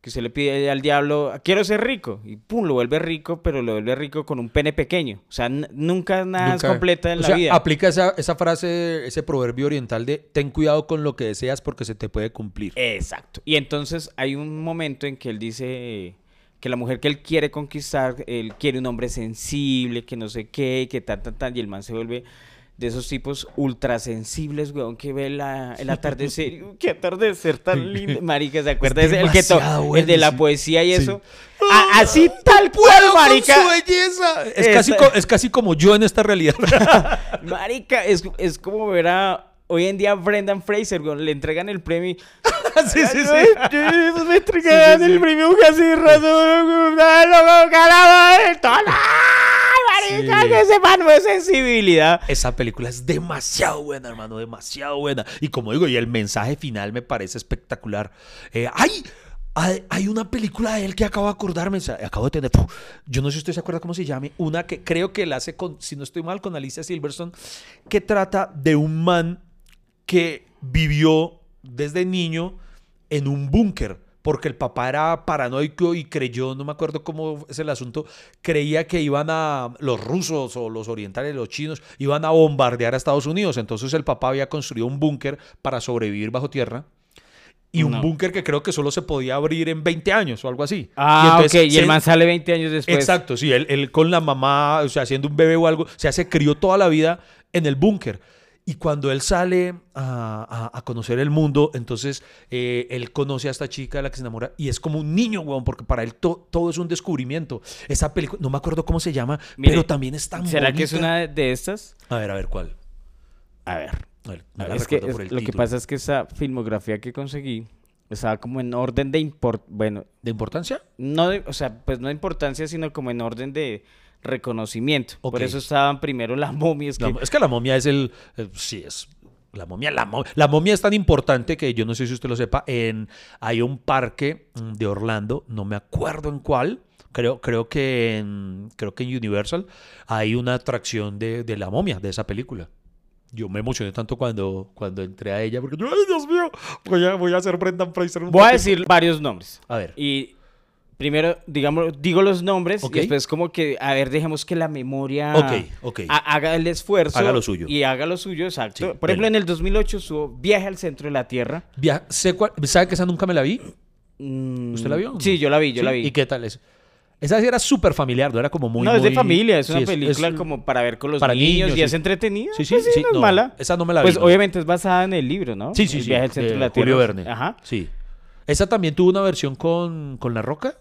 que usted le pide al diablo, quiero ser rico, y pum, lo vuelve rico, pero lo vuelve rico con un pene pequeño. O sea, nunca nada es Nunca- completa en o la sea, vida. Aplica esa, esa frase, ese proverbio oriental de ten cuidado con lo que deseas porque se te puede cumplir. Exacto. Y entonces hay un momento en que él dice que la mujer que él quiere conquistar, él quiere un hombre sensible, que no sé qué, y que tan, tan, tan, y el man se vuelve de esos tipos ultrasensibles, weón, que ve la, el atardecer. qué atardecer tan lindo. Marica, ¿se acuerda? Es ese? el, que to- demasiado el de la bueno, sí. poesía y Sí. eso. A- así tal cual, marica. belleza! Es casi, es casi como yo en esta realidad. Marica, es, es como ver a... Hoy en día a Brendan Fraser, weón, le entregan el premio y... sí, sí, sí. Me sí. el premio casi Ay, marica, Sí. que ese man no es sensibilidad. Esa película es demasiado buena, hermano, demasiado buena. Y como digo, y el mensaje final me parece espectacular. Eh, ¡Ay! Hay, una película de él que acabo de acordarme, acabo de tener, ¡puf! yo no sé si usted se acuerda cómo se llame, una que creo que la hace con, si no estoy mal, con Alicia Silverstone, que trata de un man que vivió desde niño en un búnker, porque el papá era paranoico y creyó, no me acuerdo cómo es el asunto, creía que iban a, los rusos o los orientales, los chinos, iban a bombardear a Estados Unidos. Entonces el papá había construido un búnker para sobrevivir bajo tierra. Y un búnker que creo que solo se podía abrir en 20 años o algo así. Ah, entonces ok, y el man sale 20 años después. Exacto, sí, él, él con la mamá, o sea, siendo un bebé o algo, o sea, se crió toda la vida en el búnker. Y cuando él sale a, a- a conocer el mundo, entonces eh, él conoce a esta chica de la que se enamora y es como un niño, weón, porque para él to- todo es un descubrimiento. Esa película, no me acuerdo cómo se llama, Mire, pero también es tan ¿Será que es una de- estas? A ver, a ver, ¿cuál? A ver. A ver, es que es- lo que pasa es que esa filmografía que conseguí estaba como en orden de import... Bueno, ¿De importancia? no, de- o sea, pues no de importancia, sino como en orden de reconocimiento. Por eso estaban primero las momias que... La- es que la momia es el. eh, sí, es. La momia, la, mo- la momia es tan importante que yo no sé si usted lo sepa. En, hay un parque mm, de Orlando, no me acuerdo en cuál. Creo, creo, que en, creo que en Universal hay una atracción de, de la momia, de esa película. Yo me emocioné tanto cuando, cuando entré a ella porque yo, ¡ay, Dios mío! Voy a, voy a ser Brendan Fraser. un Voy a ratito". decir varios nombres. A ver. Y primero, digamos, digo los nombres Ok. y después como que, a ver, dejemos que la memoria haga el esfuerzo. Haga lo suyo. Y haga lo suyo, exacto. Sí, Por ejemplo, en el 2008 estuvo Viaje al Centro de la Tierra. Via- sé cuál- ¿Sabe que esa nunca me la vi? Mm, ¿Usted la vio? no? Sí, yo la vi, yo ¿Sí? la vi. ¿Y qué tal es? Esa sí era súper familiar, no era como muy. no, es de familia, es Sí, una película es- como para ver con los para niños, niños, y es sí. entretenida. Sí, sí, Pues sí, no es no, mala. esa no me la vi, Pues no. obviamente es basada en el libro, ¿no? Sí, sí, El sí. Viaje al Centro de de la Tierra. Julio Verne. Ajá. Sí. Esa también tuvo una versión con, con La Roca.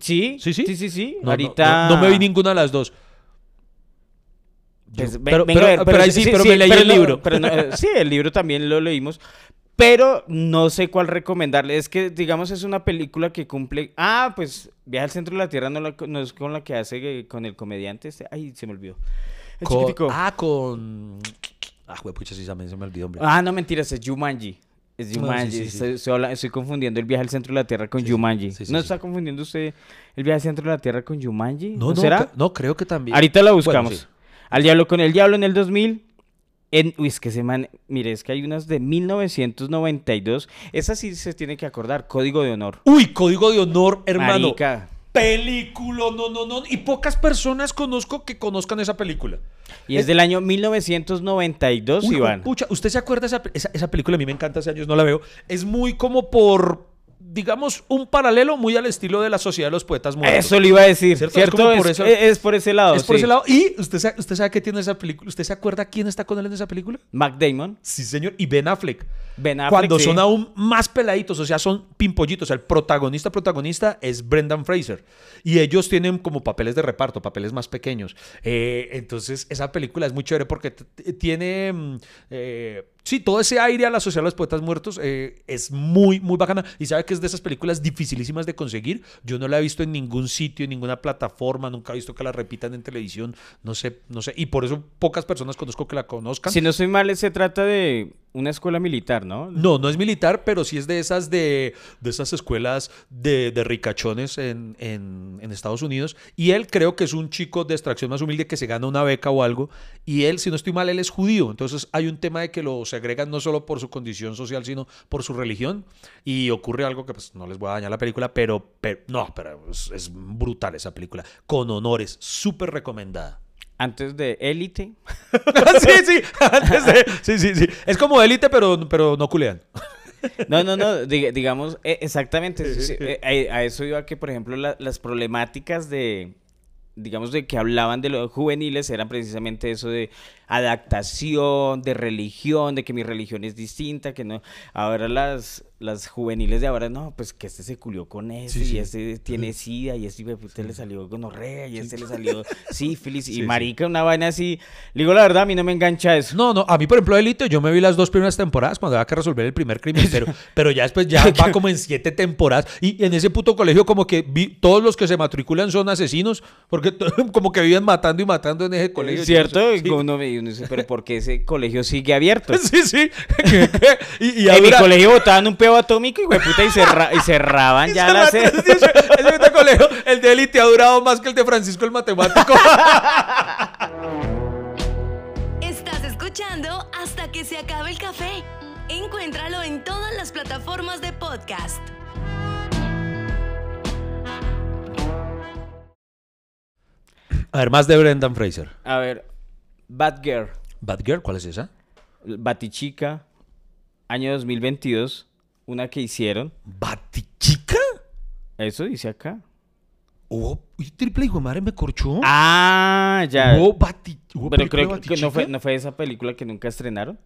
Sí, Sí, sí. sí, sí, sí. No, Ahorita... no, no me vi ninguna de las dos. Pues, pero- venga pero- ahí sí, pero me leí el libro. pero eh, sí, el libro también lo leímos. Pero no sé cuál recomendarle. Es que, digamos, es una película que cumple. Ah, pues Viaje al centro de la Tierra no, la- no es con la que hace eh, con el comediante. Este... Ay, se me olvidó. El Con- ah, con. Ah, pucha, sí, también se me olvidó, hombre. Ah, no, mentiras, es Jumanji. Es No, sí, Jumanji. sí, sí. Estoy, confundiendo el viaje al centro de la Tierra con. Jumanji. ¿No está confundiendo usted el viaje al centro de la Tierra con Jumanji? no, no, será? no, creo que también. Ahorita la buscamos. Al diablo con el diablo en el 2000. En, uy, es que se man... Mire, es que hay unas de 1992. Esa sí se tiene que acordar. Código de honor. Uy, código de honor, hermano. Marica. Película, no, no, no. Y pocas personas conozco que conozcan esa película. Y es del año 1992, Uy, Iván. Pucha, ¿usted se acuerda de esa, esa, esa película? A mí me encanta, hace años no la veo. Es muy como por, digamos, un paralelo muy al estilo de la Sociedad de los Poetas Muertos. Eso le iba a decir, ¿Cierto? ¿cierto? Es por eso- es- es por ese lado. Es por sí. ese lado. Y usted sabe, usted sabe qué tiene esa película. ¿Usted se acuerda quién está con él en esa película? Mac Damon. Sí, señor. Y Ben Affleck. Ben Affleck, Cuando sí. son aún más peladitos, o sea, son pimpollitos. El protagonista, protagonista es Brendan Fraser. Y ellos tienen como papeles de reparto, papeles más pequeños. Eh, entonces, esa película es muy chévere porque tiene. mm, eh, sí, todo ese aire a la sociedad de los poetas muertos eh, es muy, muy bacana. Y sabe que es de esas películas dificilísimas de conseguir. Yo no la he visto en ningún sitio, en ninguna plataforma. Nunca he visto que la repitan en televisión. No sé, no sé. Y por eso pocas personas conozco que la conozcan. Si no estoy mal, se trata de una escuela militar, ¿no? No, no es militar, pero sí es de esas de, de esas escuelas de, de ricachones en, en- en Estados Unidos. Y él creo que es un chico de extracción más humilde que se gana una beca o algo. Y él, si no estoy mal, él es judío. Entonces hay un tema de que lo segregan no solo por su condición social, sino por su religión. Y ocurre algo que pues no les voy a dañar la película, pero, pero no, pero es, es brutal esa película. Con honores, súper recomendada. Antes de Élite. sí, sí, antes de- sí, sí, sí. Es como élite, pero, pero no culean. No, no, no, diga- digamos, eh, exactamente, sí, eh, a, a eso iba que, por ejemplo, la- las problemáticas de, digamos, de que hablaban de los juveniles eran precisamente eso de adaptación, de religión, de que mi religión es distinta, que no, ahora las, las juveniles de ahora, no, pues que este se culió con este, Sí, sí. y este tiene sida, y este de puta le salió gonorrea, y este le salió sífilis, Sí, y marica, una vaina así, le digo la verdad, a mí no me engancha eso. No, no, a mí, por ejemplo, Elite, yo me vi las dos primeras temporadas cuando había que resolver el primer crimen, pero, pero ya después ya va como en siete temporadas. Y en ese puto colegio, como que vi, todos los que se matriculan son asesinos, porque como que viven matando y matando en ese colegio. ¿Es cierto? Yo no me- y uno dice, pero ¿por qué ese colegio sigue abierto? Sí, sí. y, y en mi colegio botaban un peo atómico y, puta, y, cerra- y cerraban ya la sede. ese- colegio, el de Elite ha durado más que el de Francisco el matemático. Estás escuchando hasta que se acabe el café. Encuéntralo en todas las plataformas de podcast. A ver, más de Brendan Fraser. A ver, Bad Girl, Bad Girl, ¿cuál es esa? Batichica, año 2022, una que hicieron. ¿Batichica? Eso dice acá. Oh, triple hijo madre me corchó. Ah, ya. Hubo bati- hubo pero creo que no fue, no fue esa película que nunca estrenaron.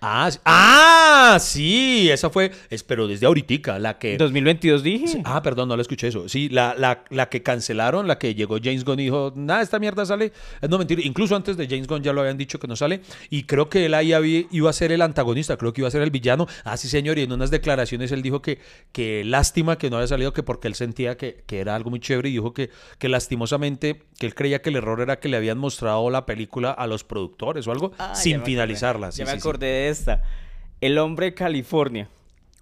Ah, sí. ah, sí, esa fue, es, pero desde ahorita, la que... 2022 dije. Sí, Ah, perdón, no la escuché eso. Sí, la, la, la que cancelaron, la que llegó James Gunn y dijo, nada, esta mierda sale. Eh, No, mentira, incluso antes de James Gunn ya lo habían dicho que no sale. Y creo que él ahí había- iba a ser el antagonista, creo que iba a ser el villano. Ah, sí, señor, y en unas declaraciones él dijo que, que lástima que no había salido, que porque él sentía que, que era algo muy chévere y dijo que, que lastimosamente, que él creía que el error era que le habían mostrado la película a los productores o algo Ah, sin finalizarla. Ya Sí, me sí. acordé de esta. El hombre de California.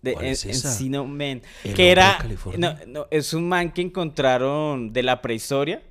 De ¿Cuál es En- esa? Encino Man. ¿El Que hombre era. No, no, es un man que encontraron de la prehistoria.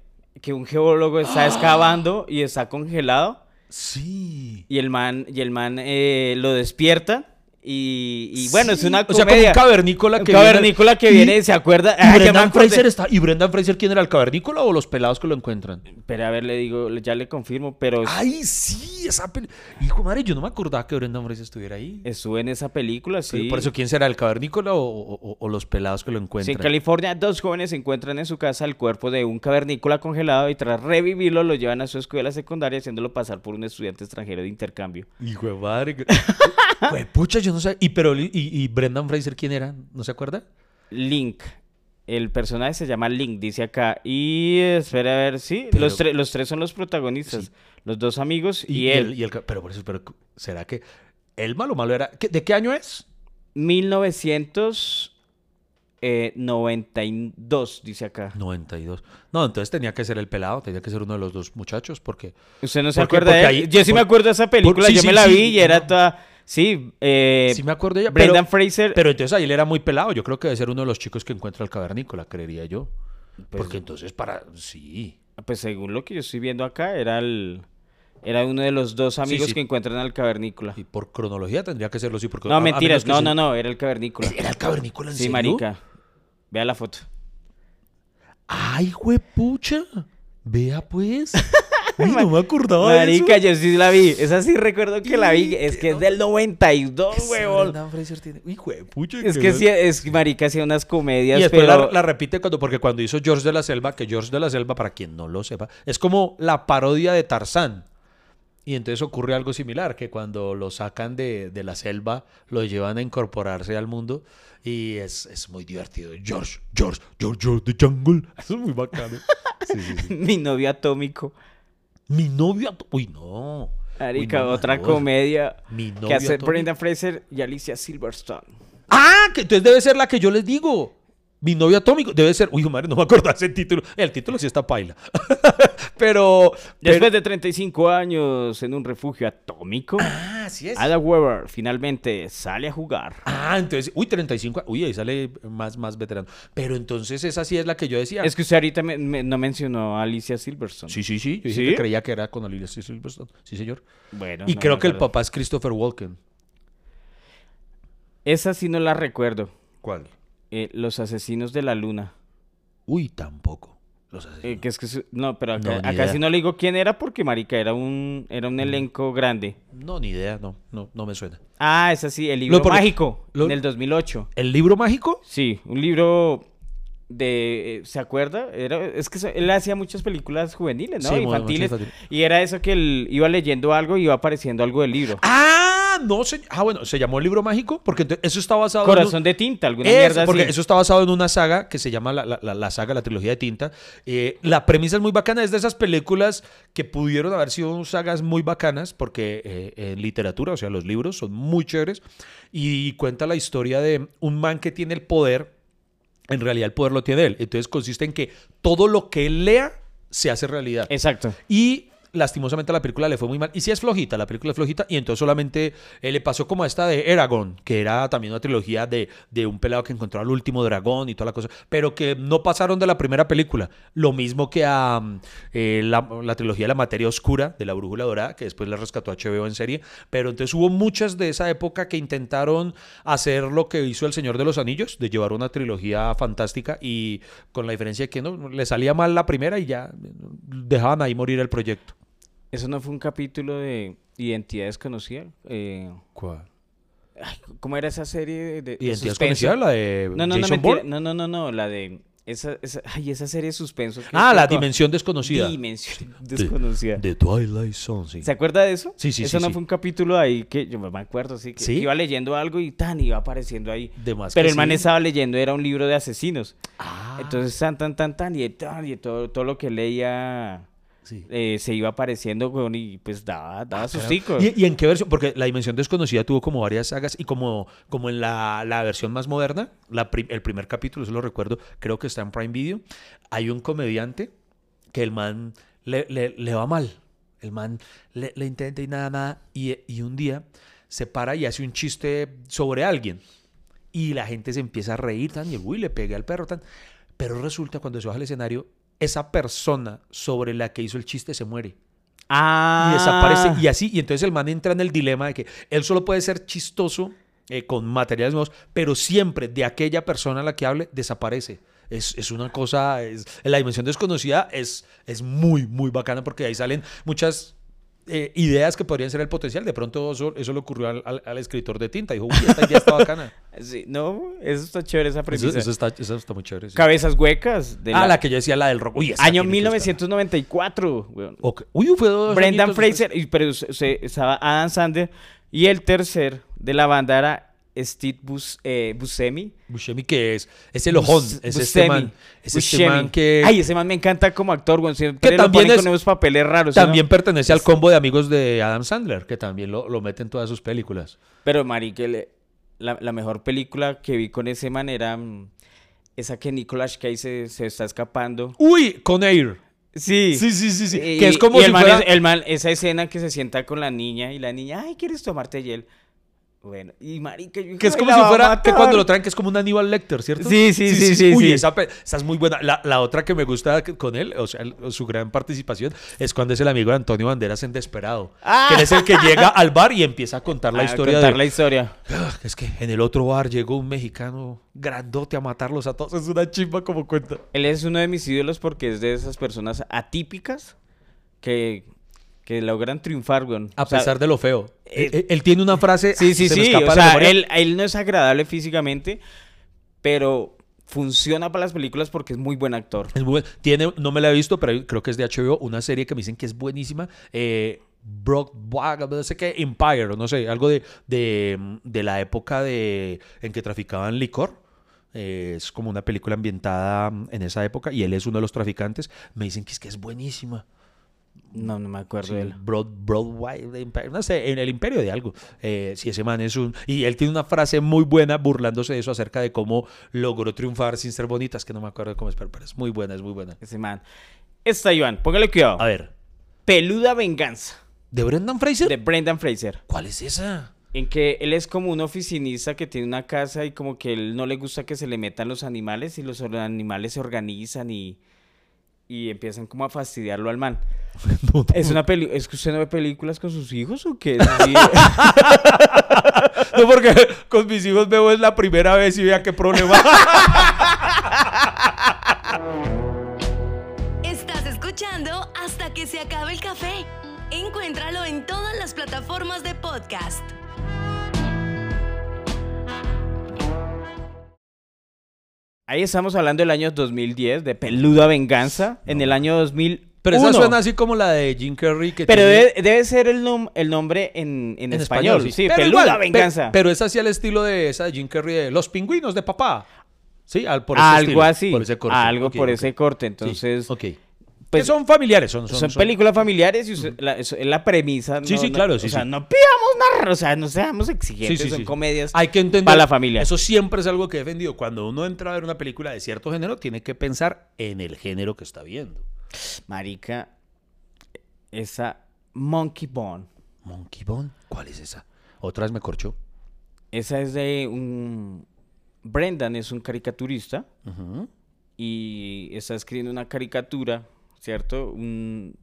Que un geólogo está excavando y está congelado. Sí. Y el man, y el man eh, lo despierta. Y, y bueno, es Sí. una O sea, como comedia. un cavernícola Un que viene- cavernícola que y- viene, ¿se acuerda? ¿Y me Brendan. Fraser está. ¿Y Brendan Fraser quién era el cavernícola o los pelados que lo encuentran? Pero a ver, le digo, ya le confirmo, pero Ay, sí, esa película. Hijo madre, yo no me acordaba que Brendan Fraser estuviera ahí. estuve en esa película, sí. Por eso, ¿quién será el cavernícola o, o- o los pelados que lo Sí, encuentran? en California, dos jóvenes encuentran en su casa el cuerpo de un cavernícola congelado y tras revivirlo lo llevan a su escuela secundaria haciéndolo pasar por un estudiante extranjero de intercambio. Hijo de madre. Güey, pucha, yo no sé. ¿Y, pero, y, y Brendan Fraser quién era? ¿No se acuerda? Link. El personaje se llama Link, dice acá. Y espera a ver, sí, Pero- los, tre- los tres son los protagonistas. Los dos amigos y, Y, él. el, y el ca- pero por eso, pero ¿será que el malo malo era? ¿qué- ¿De qué año es? 1992, dice acá. 92. No, entonces tenía que ser el pelado, tenía que ser uno de los dos muchachos, porque ¿Usted no se Porque- acuerda de él? ahí- Yo sí me acuerdo de esa película, sí, yo sí, me la sí, vi y era toda... Sí, eh, sí me acuerdo ya. Pero, Brendan Fraser... pero entonces ahí él era muy pelado. Yo creo que debe ser uno de los chicos que encuentra el cavernícola, creería yo. Pues- Porque entonces para... Sí. Pues según lo que yo estoy viendo acá, era el... Era uno de los dos amigos sí. que encuentran al cavernícola. Y por cronología tendría que serlo, sí. Porque, No, a- mentiras. No, no, no. Era el cavernícola. ¿Era el cavernícola en Sí, serio? marica. Vea la foto. Ay, huepucha. Vea pues. Uy, no me acordaba Marica, de eso. yo sí la vi. Esa sí recuerdo que la vi. Es que es del 92, Ese huevón. Uy, huepucha. Es que sí, es que Marica hacía unas comedias, Y después pero... la, la repite cuando, porque cuando hizo George de la Selva, que George de la Selva, para quien no lo sepa, es como la parodia de Tarzán. Y entonces ocurre algo similar, que cuando lo sacan de, de la selva, lo llevan a incorporarse al mundo y es, es muy divertido. George, George, George, George the Jungle. Eso es muy bacano. Sí, sí, sí. Mi novio atómico. Mi novio... Uy, no. Uy, no, otra no. comedia Mi que novio hace atómico. Brendan Fraser y Alicia Silverstone. Ah, que entonces debe ser la que yo les digo. Mi novio atómico. Debe ser. Uy, madre, no me acordaba ese título. El título sí está paila. pero. Después pero- de 35 años en un refugio atómico, Ah, sí es. Ada Weber finalmente sale a jugar. Ah, entonces. Uy, 35. Uy, ahí sale más, más veterano. Pero entonces esa sí es la que yo decía. Es que usted ahorita me- me- no mencionó a Alicia Silverstone. Sí, sí, sí. Yo ¿Sí? que creía que era con Olivia Silverstone. Sí, señor. Bueno, y no creo que el papá es Christopher Walken. Esa sí no la recuerdo. ¿Cuál? Eh, Los asesinos de la luna. Uy, tampoco. Los Eh, asesinos. que es que su- no, pero acá, No, acá no le digo quién era porque marica era un era un elenco grande. No, ni idea. No, no, no me suena. Ah, es así, el libro Lo mágico lo- en el 2008. ¿El libro mágico? Sí, un libro de eh, ¿se acuerda? Era es que él hacía muchas películas juveniles, ¿no? Sí, Infantiles. infantil. Y era eso que él iba leyendo algo y iba apareciendo algo del libro. Ah, no, se... ah, bueno, se llamó el libro mágico porque eso está basado en un- Corazón de tinta, alguna Eso, mierda porque así. eso está basado en una saga que se llama la, la- la- la saga, la trilogía de tinta. Eh, la premisa es muy bacana, es de esas películas que pudieron haber sido sagas muy bacanas, porque eh, en literatura, o sea, los libros son muy chéveres, y cuenta la historia de un man que tiene el poder, en realidad el poder lo tiene él. Entonces consiste en que todo lo que él lea se hace realidad. Exacto. Y lastimosamente la película le fue muy mal. Y sí es flojita, la película es flojita. Y entonces solamente eh, le pasó como esta de Eragon, que era también una trilogía de, de un pelado que encontró al último dragón y toda la cosa. Pero que no pasaron de la primera película. Lo mismo que a mm, eh, la, la trilogía de la materia oscura, de la brújula dorada, que después la rescató HBO en serie. Pero entonces hubo muchas de esa época que intentaron hacer lo que hizo El Señor de los Anillos, de llevar una trilogía fantástica y con la diferencia de que no le salía mal la primera y ya eh, dejaban ahí morir el proyecto. Eso no fue un capítulo de Identidad Desconocida. Eh, ¿Cuál? ay, ¿Cómo era esa serie de, de Identidad desconocida, la de No, no, no, Jason no, no, no, no, la de esa, esa, ay, esa serie de suspenso. Ah, la dimensión desconocida. Dimensión desconocida. The Twilight Zone, sí. ¿Se acuerda de eso? Sí, sí, Eso sí, no sí. fue un capítulo ahí que yo me acuerdo, sí, que, iba leyendo algo y tan iba apareciendo ahí. De más Pero el man estaba leyendo era un libro de asesinos. Ah, Entonces tan tan tan tan y tan y todo, todo lo que leía sí. eh, se iba apareciendo weón, y pues daba daba sus Claro. ¿Y, y en qué versión? Porque la dimensión desconocida tuvo como varias sagas y como, como en la, la versión más moderna, la el primer capítulo, eso lo recuerdo, creo que está en Prime Video, hay un comediante que el man le, le- le va mal. El man le, le intenta y nada, nada. Y, y un día se para y hace un chiste sobre alguien. Y la gente se empieza a reír, tan, y el güey le pega al perro, tan. Pero resulta cuando se baja al escenario, esa persona sobre la que hizo el chiste se muere Ah. y desaparece. Y así, y entonces el man entra en el dilema de que él solo puede ser chistoso eh, con materiales nuevos, pero siempre de aquella persona a la que hable desaparece. Es, es una cosa, es, la dimensión desconocida es, es muy, muy bacana porque ahí salen muchas eh, ideas que podrían ser el potencial. De pronto eso, eso le ocurrió al, al- al escritor de tinta. Dijo, uy, esta idea está bacana. Sí, no, eso está chévere esa premisa. eso está, eso está muy chévere. sí. Cabezas huecas de Ah, la- la que yo decía, la del rock. Uy, año tiene que estar. 1994, weón. Ok. Uy, fue dos Brendan añitos. Fraser, pero se- se- estaba Adam Sandler y el tercer de la banda era Steve Bus, eh, Buscemi. Buscemi, que es? Es el ojón. Bus- Es este Buscemi. man. Es este Buscemi. man que Ay, ese man me encanta como actor, güey. Siempre Que lo también ponen es- con esos papeles raros. también pertenece al combo de amigos de Adam Sandler, que también lo, lo mete en todas sus películas. Pero, marica, le- la, la mejor película que vi con ese man era mm, esa que Nicolas Cage se, se está escapando. Uy, con Air. Sí. Sí, sí, sí, sí. Y- que es como si el man fuera... es- el man- esa escena que se sienta con la niña y la niña, ay, ¿quieres tomarte hiel? Bueno, y marica, yo Que es "Ay, como si fuera, que matar". cuando lo traen, que es como un Aníbal Lecter, ¿cierto? Sí, sí, sí, sí, Uy, sí. Esa, esa es muy buena. La, la otra que me gusta con él, o sea, el- su gran participación, es cuando es el amigo de Antonio Banderas en Desperado. Ah. Que él es el que llega al bar y empieza a contar la A historia contar de... la historia. "Ah, Es que en el otro bar llegó un mexicano grandote a matarlos a todos. Es una chimba como cuenta. Él es uno de mis ídolos porque es de esas personas atípicas que, que logran triunfar, güey. A O sea, pesar de lo feo. eh, él, él tiene una frase... Sí, sí, se me sí. escapa O sea, él, él no es agradable físicamente, pero funciona para las películas porque es muy buen actor. Es muy Tiene, no me la he visto, pero creo que es de HBO, una serie que me dicen que es buenísima. Eh, Brock, no sé qué, Empire, o no sé, algo de, de, de la época de, en que traficaban licor. Eh, es como una película ambientada en esa época y él es uno de los traficantes. Me dicen que es que es buenísima. No, no me acuerdo Sí, de él. Broad, Broadway, Empire, no sé, en el imperio de algo. Eh, si ese man es un... Y él tiene una frase muy buena burlándose de eso acerca de cómo logró triunfar sin ser bonita. Es que no me acuerdo cómo es, pero, pero es muy buena, es muy buena. Ese man. Esta, Iván, póngale cuidado. A ver, Peluda Venganza, ¿de Brendan Fraser? de Brendan Fraser. ¿Cuál es esa? En que él es como un oficinista que tiene una casa y como que él no le gusta que se le metan los animales y los animales se organizan y, y empiezan como a fastidiarlo al man. ¿Es una peli ¿Es que usted no ve películas con sus hijos o qué? Así- No, porque con mis hijos veo es la primera vez y vea qué problema. Estás escuchando hasta que se acabe el café. Encuéntralo en todas las plataformas de podcast. Ahí estamos hablando del año 2010, de Peluda Venganza, en el año 2000. Pero esa suena así como la de Jim Carrey que Pero tiene- debe, debe ser el, nom- el nombre en, en en español. Sí, Pero Peluda igual, pe- Venganza. pero es así al estilo de esa de Jim Carrey de Los pingüinos de papá. Sí, al, por ese algo estilo, así. por ese corte. algo por ese corte. Sí, Entonces, ok. Pues, que son familiares, son, son, son, son- películas familiares y usted- la, es la premisa. Sí, no- sí, no- claro, O sea, sí. no pidamos nada, o sea, no seamos exigentes, sí, son comedias Hay que entender. para la familia. Eso siempre es algo que he defendido. Cuando uno entra a ver una película de cierto género, tiene que pensar en el género que está viendo. Marica, esa Monkey Bone, Monkey Bone, ¿cuál es esa? Otra vez me corchó. esa es de un... Brendan es un caricaturista y está escribiendo una caricatura, ¿cierto? Un-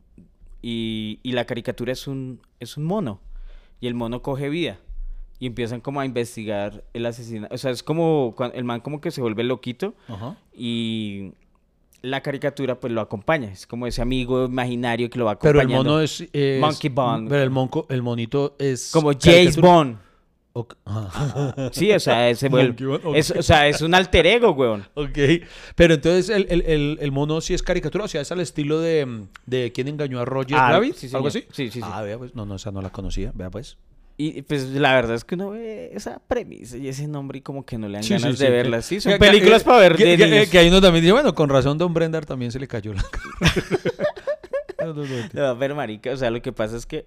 y, y la caricatura es un, es un mono. Y el mono coge vida. Y empiezan como a investigar el asesinato. O sea, es como el man como que se vuelve loquito Ajá. y la caricatura pues lo acompaña. Es como ese amigo imaginario que lo va Pero acompañando. el mono es, es- Monkey Bone. Pero el, monco, el monito es. Como James. Bond. Ah. Sí, o sea, ese es, o sea, es un alter ego, weón. Ok. Pero entonces el, el, el, el mono sí es caricatura, o sea, es al estilo de, de quién engañó a Roger Ah, Rabbit, sí, algo así. Sí, sí, sí. Ah, vea pues. No, no, esa no la conocía. Vea pues. Y pues la verdad es que uno ve esa premisa y ese nombre y como que no le dan Sí, ganas sí, de sí, verlas. que- Sí, son que- películas que- para ver que, de que- niños. que ahí uno también dice, bueno, con razón Don Brendar también se le cayó la cara. No, no, no, No, pero marica, o sea, lo que pasa es que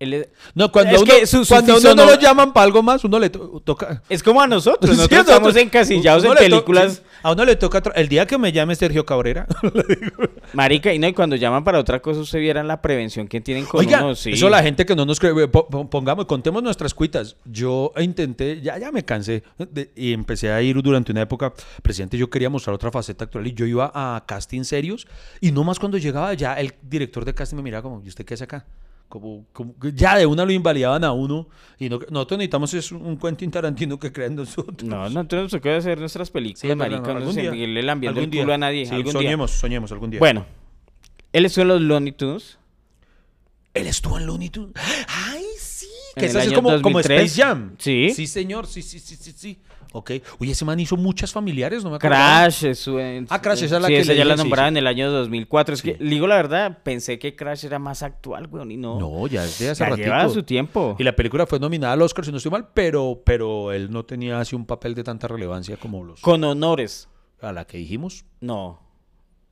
él No, cuando, uno, que su- su cuando uno no lo llaman para algo más, uno le to- toca... es como a nosotros, nosotros estamos nosotros- encasillados en películas, sí, a uno le toca... El día que me llame Sergio Cabrera... marica, y no, y cuando llaman para otra cosa, usted vieran la prevención que tienen con Oiga, uno, sí. eso la gente que no nos cree, po- po- pongamos, contemos nuestras cuitas. Yo intenté, ya, ya me cansé de- y empecé a ir durante una época, presidente, yo quería mostrar otra faceta actual y yo iba a casting serios y no más cuando llegaba ya el director de casting me miraba como, ¿y usted qué hace acá? Como, como ya de una lo invalidaban a uno y no, nosotros necesitamos es un Quentin Tarantino que crea en nosotros. No, no tenemos que hacer nuestras películas, Sí, es marica, no, no, algún se día. ambiente el culo día. a nadie, Sí, algún día. soñemos, soñemos algún día. Bueno, él estuvo en los Looney Tunes Él estuvo en Looney Tunes. ¡Ay, sí! Que es así año como, como 2003. Space Jam. Sí. Sí, señor. Sí, sí, sí, sí, sí. Ok. Oye, ese man hizo muchas familiares, no me acuerdo. Crash es su- en- Ah, Crash, esa es la sí, que esa le ya la nombraba en el año 2004. Es Sí. que, digo la verdad, pensé que Crash era más actual, weón, y no. No, ya es de hace ya ratito. lleva su tiempo. Y la película fue nominada al Oscar, si no estoy mal, pero, pero él no tenía así un papel de tanta relevancia como los Con honores. a la que dijimos. No.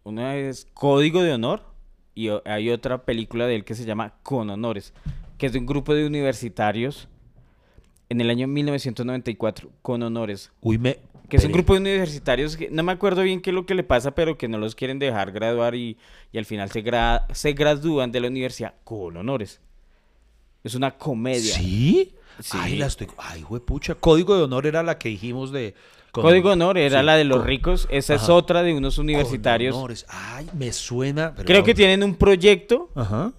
Una es Código de Honor y hay otra película de él que se llama Con Honores, que es de un grupo de universitarios en el año 1994, Con Honores. Uy, me. Que es un grupo de universitarios que no me acuerdo bien qué es lo que le pasa, pero que no los quieren dejar graduar y, y al final se, gra- se gradúan de la universidad con honores. Es una comedia. ¿Sí? Sí. Ay, la estoy. Ay, pucha. Código de honor era la que dijimos de. con- Código de Honor era Sí, la de los con- ricos. Esa es otra de unos con universitarios. honores. Ay, me suena. pero Creo que tienen un proyecto Ajá.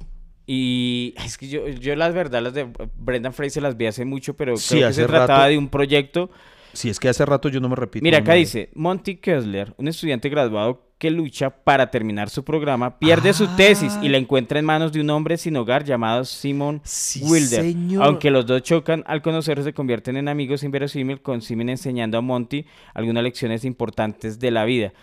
Y es que yo, yo las verdad, las de Brendan Fraser las vi hace mucho, pero Sí, creo que se trataba de un proyecto. Si es que hace rato yo no me repito. Mira, acá dice, Monty Kessler, un estudiante graduado que lucha para terminar su programa, pierde su tesis y la encuentra en manos de un hombre sin hogar llamado Simon Sí, Wilder. señor. Aunque los dos chocan, al conocerse se convierten en amigos inverosímil, con Simon enseñando a Monty algunas lecciones importantes de la vida.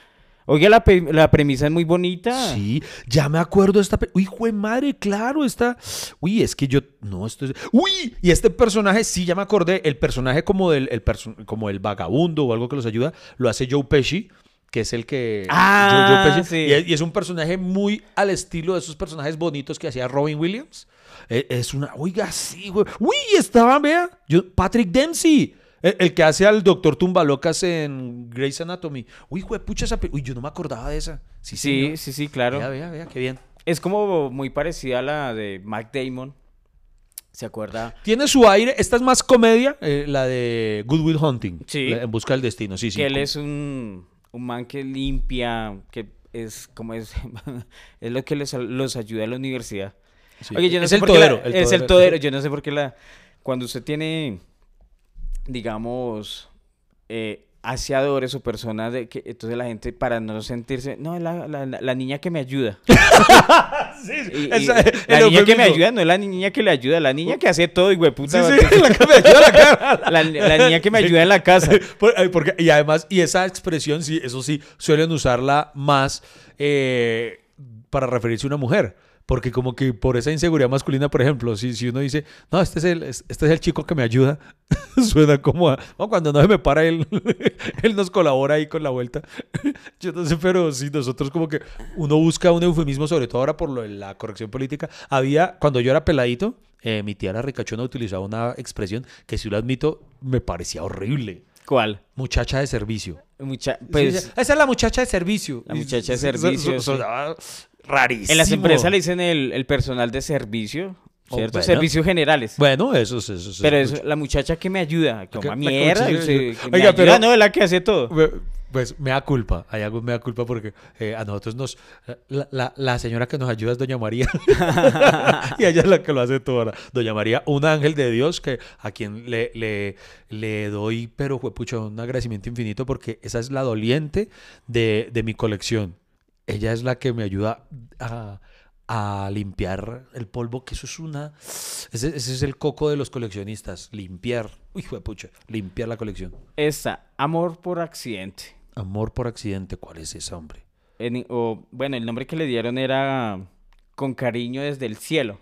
Oiga, la, premisa es muy bonita. Sí, ya me acuerdo de esta. Uy, jue madre, claro, esta. Uy, es que yo. No, esto es. Uy, y este personaje, sí, ya me acordé. El personaje como del el perso- como el vagabundo o algo que los ayuda, lo hace Joe Pesci, que es el que. Ah, Joe- Joe Pesci, sí. y, es, y es un personaje muy al estilo de esos personajes bonitos que hacía Robin Williams. Eh, Es una. Oiga, sí, güey. Uy, estaba, vea. Yo, Patrick Dempsey. El, el que hace al doctor Tumbalocas en Grey's Anatomy. Uy, güey, pucha esa. pe- Uy, yo no me acordaba de esa. Sí, Sí, sí, sí, claro. Vea, vea, vea, qué bien. Es como muy parecida a la de Matt Damon. ¿Se acuerda? Tiene su aire. Esta es más comedia, eh, la de Good Will Hunting. Sí. la- En busca del destino, sí, sí. que él es un, un man que limpia, que es como es, es lo que les, los ayuda a la universidad. Sí. Oye, yo no es sé el por qué la- todero. el es el todero. todero. Yo no sé por qué la. Cuando usted tiene, digamos, eh, aseadores o personas de que. Entonces la gente, para no sentirse. No, es la, la, la niña que me ayuda. Sí, Y- la niña que me ayuda no es la niña que le ayuda, la niña que hace todo, y Sí, puta. sí, la que me ayuda a la cara. La, la niña que me ayuda en la casa. Porque, y además, y esa expresión, sí, eso sí, suelen usarla más eh, para referirse a una mujer. Porque como que por esa inseguridad masculina, por ejemplo, si, si uno dice, no, este es el, es- este es el chico que me ayuda, suena como a, "No, cuando no se me para él, él nos colabora ahí con la vuelta. Yo no sé, pero sí, nosotros como que uno busca un eufemismo, sobre todo ahora por lo de la corrección política. Había, cuando yo era peladito, eh, mi tía la ricachona utilizaba una expresión que si lo admito, me parecía horrible. ¿Cuál? Muchacha de servicio. Mucha, Sí, pues, esa es la muchacha de servicio. La muchacha de so- servicio, so- rarísimo. En las empresas le dicen el, el personal de servicio, Oh, ¿cierto? bueno. Servicios generales. Bueno, eso es eso. pero eso, la muchacha que me ayuda, Que- a la mierda. conchilla- se- que me Oiga, ayuda, pero- no, es la que hace todo. Me- Pues me da culpa, hay algo me da culpa porque eh, a nosotros nos... La, la- la señora que nos ayuda es Doña María y ella es la que lo hace todo ahora. Doña María, un ángel de Dios que a quien le, le, le doy, pero un agradecimiento infinito porque esa es la doliente de, de mi colección. Ella es la que me ayuda a, a limpiar el polvo, que eso es una... Ese, ese es el coco de los coleccionistas, limpiar. Uy, pucha, limpiar la colección. Esta, amor por accidente. Amor por accidente, ¿cuál es ese hombre? En- o, bueno, el nombre que le dieron era Con cariño desde el cielo.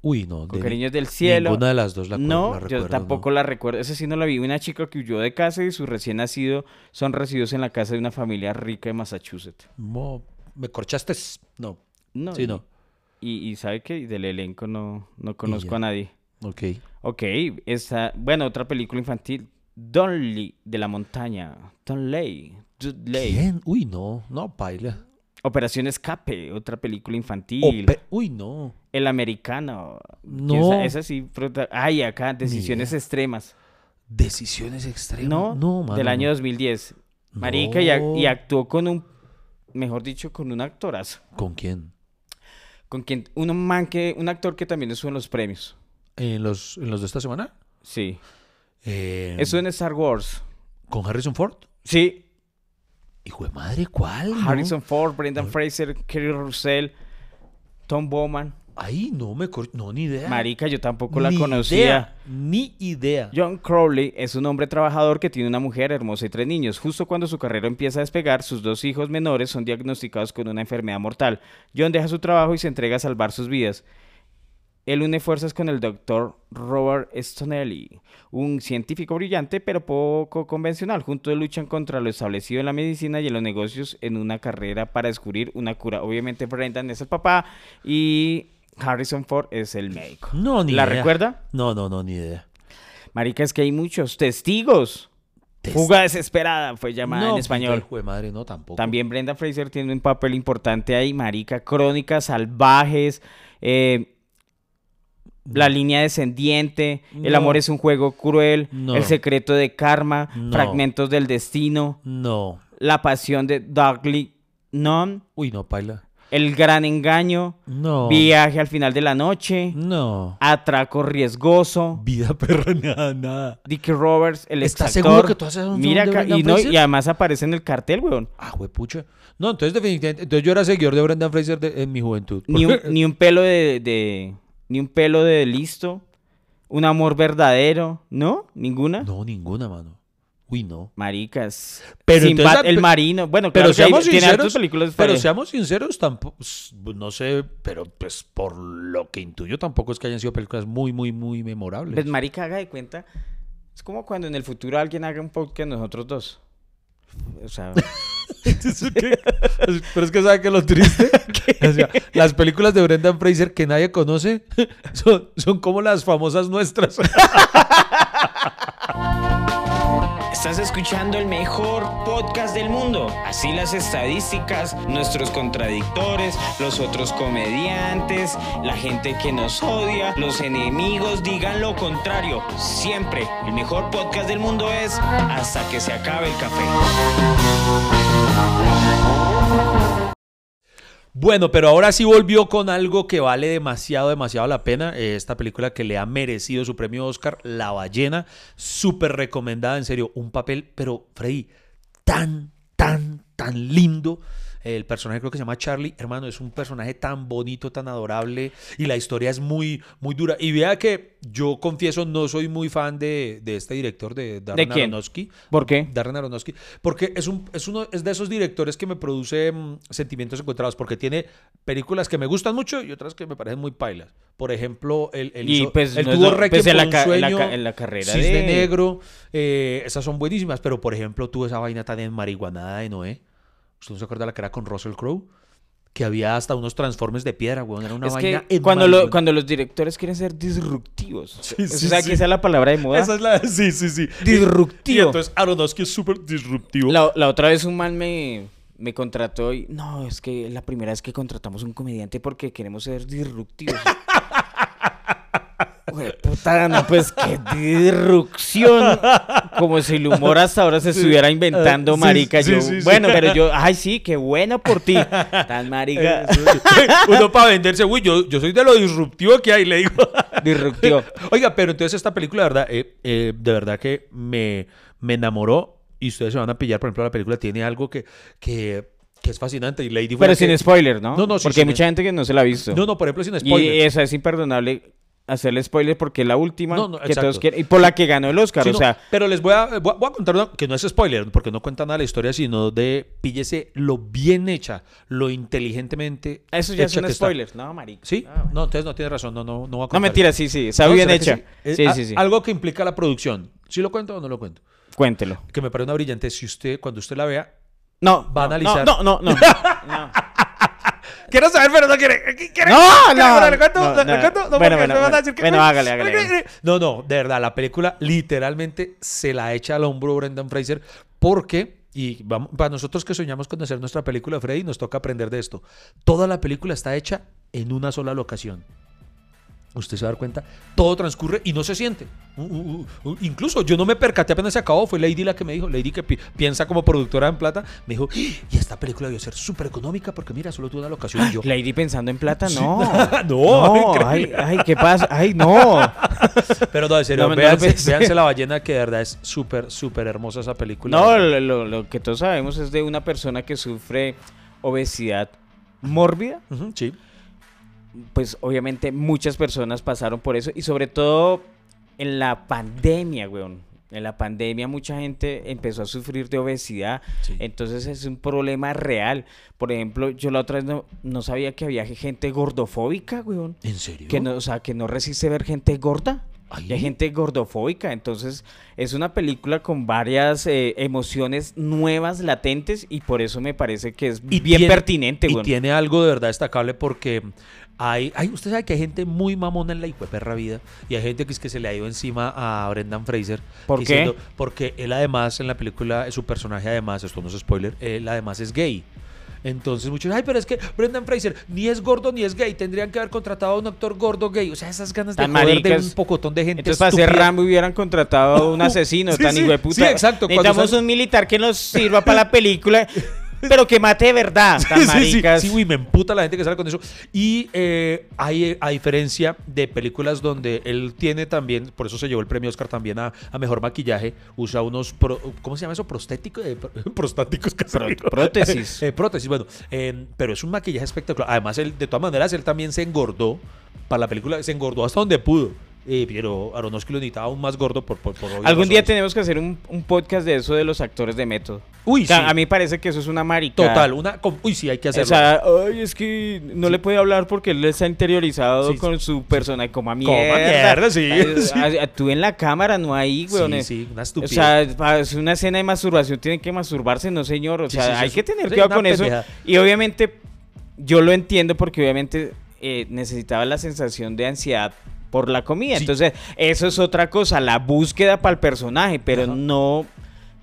Uy, no. Con de cariño desde el cielo. Ninguna de las dos la, no, la yo recuerdo, tampoco ¿no? la recuerdo. Esa sí no la vi. Una chica que huyó de casa y su recién nacido son recibidos en la casa de una familia rica de Massachusetts. Mo- ¿Me corchaste? No. No, Sí, y, no. Y, y sabe que del elenco no, no conozco a nadie. Ok. Ok, esta, bueno, otra película infantil. Donley de la montaña. Dudley. ¿Quién? Uy, no. No, baila. Operación Escape, otra película infantil. Ope- Uy, no. El americano. No. Esa, esa sí. Ay, acá, decisiones extremas. Decisiones extremas. No, no mano, del no. año 2010. Marica, y, ac- No. y actuó con un, mejor dicho, con un actorazo. ¿Con quién? Con quien, un man que, un actor que también estuvo en los premios. ¿En los, en los de esta semana? Sí. Eh, Estuvo en Star Wars. ¿Con Harrison Ford? Sí. Hijo de madre, ¿cuál? no? Harrison Ford, Brendan Fraser, Kerry Russell, Tom Bowman. Ay, no me no ni idea. Marica, yo tampoco la conocía. idea, ni idea. John Crowley es un hombre trabajador que tiene una mujer hermosa y tres niños. Justo cuando su carrera empieza a despegar, sus dos hijos menores son diagnosticados con una enfermedad mortal. John deja su trabajo y se entrega a salvar sus vidas. Él une fuerzas con el doctor Robert Stonelli, un científico brillante pero poco convencional. Juntos luchan contra lo establecido en la medicina y en los negocios en una carrera para descubrir una cura. Obviamente Brendan es el papá y Harrison Ford es el médico. No, ni ¿La idea. recuerda? No, no, no, ni idea. Marica, es que hay muchos testigos. Fuga desesperada fue llamada No, en español. Hijo de madre, no, tampoco. También Brenda Fraser tiene un papel importante ahí, marica. Crónicas salvajes, eh, La línea descendiente, El amor es un juego cruel, No. El secreto de karma, No. Fragmentos del destino, No. La pasión de Dougley Non, Uy, no, paila. El gran engaño, No. Viaje al final de la noche, No. Atraco riesgoso, Vida perra, nada, nada. Dickie Roberts, el ¿Estás exactor. seguro que tú haces un Mira de y, no, Fraser? y además aparece en el cartel, weón. Ah, pucha. No, entonces definitivamente. Entonces yo era seguidor de Brendan Fraser de- en mi juventud. Ni un, ni un pelo de, de- Ni un pelo de listo. Un amor verdadero. ¿No? ¿Ninguna? No, ninguna, mano. Uy, no. Maricas. Pero entonces, el marino. Bueno, Pero claro que hay- seamos sinceros. películas. pero seamos sinceros, tampoco. No sé, pero pues por lo que intuyo, tampoco es que hayan sido películas muy, muy, muy memorables. Pues, marica, haga de cuenta. Es como cuando en el futuro alguien haga un podcast nosotros dos. O sea. Pero es que sabe que lo triste. O sea, las películas de Brendan Fraser que nadie conoce son, son como las famosas nuestras. Estás escuchando el mejor podcast del mundo. Así las estadísticas, nuestros contradictores, los otros comediantes, la gente que nos odia, los enemigos digan lo contrario. Siempre el mejor podcast del mundo es hasta que se acabe el café. Bueno, pero ahora sí volvió con algo que vale demasiado, demasiado la pena. Eh, Esta película que le ha merecido su premio Oscar, La ballena, súper recomendada, en serio, un papel, pero Freddy, tan, tan, tan lindo. El personaje creo que se llama Charlie, hermano, es un personaje tan bonito, tan adorable y la historia es muy, muy dura. Y vea que yo confieso, no soy muy fan de, de este director, de Darren quién? Aronofsky. ¿Por qué? Darren Aronofsky, porque es, un, es, uno, es de esos directores que me produce mm, sentimientos encontrados, porque tiene películas que me gustan mucho y otras que me parecen muy pailas. Por ejemplo, el, el Y hizo- pues, el no tuvo lo- pues, en la en la sueño, ca- en la carrera Cisne de- Negro, eh, esas son buenísimas, pero por ejemplo, tuvo esa vaina tan enmarihuanada de Noé. ¿Usted no se acuerda la que era con Russell Crowe? Que había hasta unos transformes de piedra, weón. Era una es vaina que cuando, lo- enmarihuana. cuando los directores quieren ser disruptivos. Sí, o sí, sea, sí. que esa es la palabra de moda. Esa es la... Sí, sí, sí. Disruptivo. Y entonces Aronofsky es súper disruptivo. La, la otra vez un man me, me contrató y no, es que es la primera vez que contratamos un comediante porque queremos ser disruptivos. Güey, puta, no, pues qué disrupción. Como si el humor hasta ahora se estuviera inventando, Ah, sí, marica. sí, yo, bueno, pero yo, ay, sí, qué bueno por ti. Tan marica. Uno para venderse, uy, yo, yo soy de lo disruptivo que hay, le digo. Disruptivo. Oiga, pero entonces esta película, de verdad, eh, eh, de verdad que me, me enamoró y ustedes se van a pillar, por ejemplo, la película tiene algo que, que, que es fascinante y Lady Pero la que- sin spoiler, ¿no? No, no, sí, Porque hay sin- mucha gente que no se la ha visto. No, no, por ejemplo, sin Y spoilers. esa es imperdonable hacerle spoiler porque es la última No, no, que todos quieren. Y por la que ganó el Oscar, Sí, o no, sea. pero les voy a, voy a, voy a contar una, que no es spoiler, porque no cuenta nada de la historia, sino de píllese lo bien hecha, lo inteligentemente. Eso ya hecha son que está. spoilers, no, marica. ¿Sí? No, entonces no tiene razón, no, no, no voy a No, contar. mentira, sí, sí. Está ¿No? bien ¿Será que hecha. sí? Sí, sí, a- sí. Algo que implica la producción. ¿Sí lo cuento o no lo cuento? Cuéntelo. Que me parece una brillante. Si usted, cuando usted la vea, No, Va a no, analizar. No, no, no. no. Quiero saber, pero no quiere. ¿Quiere? No, no, Bueno, ¿le cuento? no, ¿Le no. cuento? No, Bueno, porque bueno, me van a bueno. decir que- Bueno, hágale, hágale, hágale. No, no, de verdad, la película literalmente se la echa al hombro Brendan Fraser porque, y vamos, para nosotros que soñamos con hacer nuestra película, Freddy, nos toca aprender de esto. Toda la película está hecha en una sola locación. Usted se va a dar cuenta, todo transcurre y no se siente. Uh, uh, uh, uh, incluso yo no me percaté apenas se acabó, fue Lady la que me dijo, Lady que pi- piensa como productora en plata, me dijo, "¡Ah! y esta película debió ser súper económica porque mira, solo tuvo una locación y yo. Lady pensando en plata, no. No, no. Ay, ay, ¿qué pasa? Ay, no. Pero no, en serio, No, véanse, véanse La Ballena, que de verdad es súper, súper hermosa esa película. No, lo, lo- lo que todos sabemos es de una persona que sufre obesidad mórbida. Sí. Pues obviamente muchas personas pasaron por eso y sobre todo en la pandemia, weón. En la pandemia mucha gente empezó a sufrir de obesidad, Sí. entonces es un problema real. Por ejemplo, yo la otra vez no, no sabía que había gente gordofóbica, weón. ¿En serio? Que no, o sea, que no resiste ver gente gorda. Hay gente gordofóbica, entonces es una película con varias eh, emociones nuevas, latentes, y por eso me parece que es Y bien tiene- pertinente, Y weón. tiene algo de verdad destacable porque hay, hay, usted sabe que hay gente muy mamona en la perra vida y hay gente que es que se le ha ido encima a Brendan Fraser. ¿Por qué? Porque él además en la película, su personaje además, esto no es spoiler, él además es gay. Entonces muchos, ay, pero es que Brendan Fraser ni es gordo ni es gay, tendrían que haber contratado a un actor gordo gay. O sea, esas ganas de joder de un pocotón de gente Entonces, para hacer estúpida. Rambo hubieran contratado a un asesino Sí, tan sí. hijueputa. Sí, exacto, Necesitamos un militar que nos sirva para la película, pero que mate de verdad. Tan Sí, sí, sí. maricas. Sí, uy, me emputa la gente que sale con eso. Y eh, hay, eh, a diferencia de películas donde él tiene también, por eso se llevó el premio Oscar también a, a mejor maquillaje, usa unos, pro- ¿cómo se llama eso? Prostéticos, eh, pro- prostáticos, prótesis. Eh, prótesis, bueno. pero es un maquillaje espectacular. Además, él, de todas maneras, él también se engordó para la película, se engordó hasta donde pudo. Eh, pero Aronofsky lo necesitaba aún más gordo por, por, Algún día tenemos que hacer un, un podcast de eso de los actores de método. Uy, O sea, sí. A mí parece que eso es una marica. Total, una... Uy, sí, hay que O hacerlo. sea, ay, es que no le puede hablar porque él está interiorizado Sí, con su personaje como a Coma mierda. mierda, sí, Actúe en la cámara, no ahí, weón. sí, sí, una O estupidez. sea, para una escena de masturbación tienen que masturbarse, no señor. O sea, hay que tener cuidado con eso. Y obviamente, yo lo entiendo porque obviamente eh, necesitaba la sensación de ansiedad por la comida. Sí. Entonces, eso es otra cosa, la búsqueda para el personaje, pero Ajá. no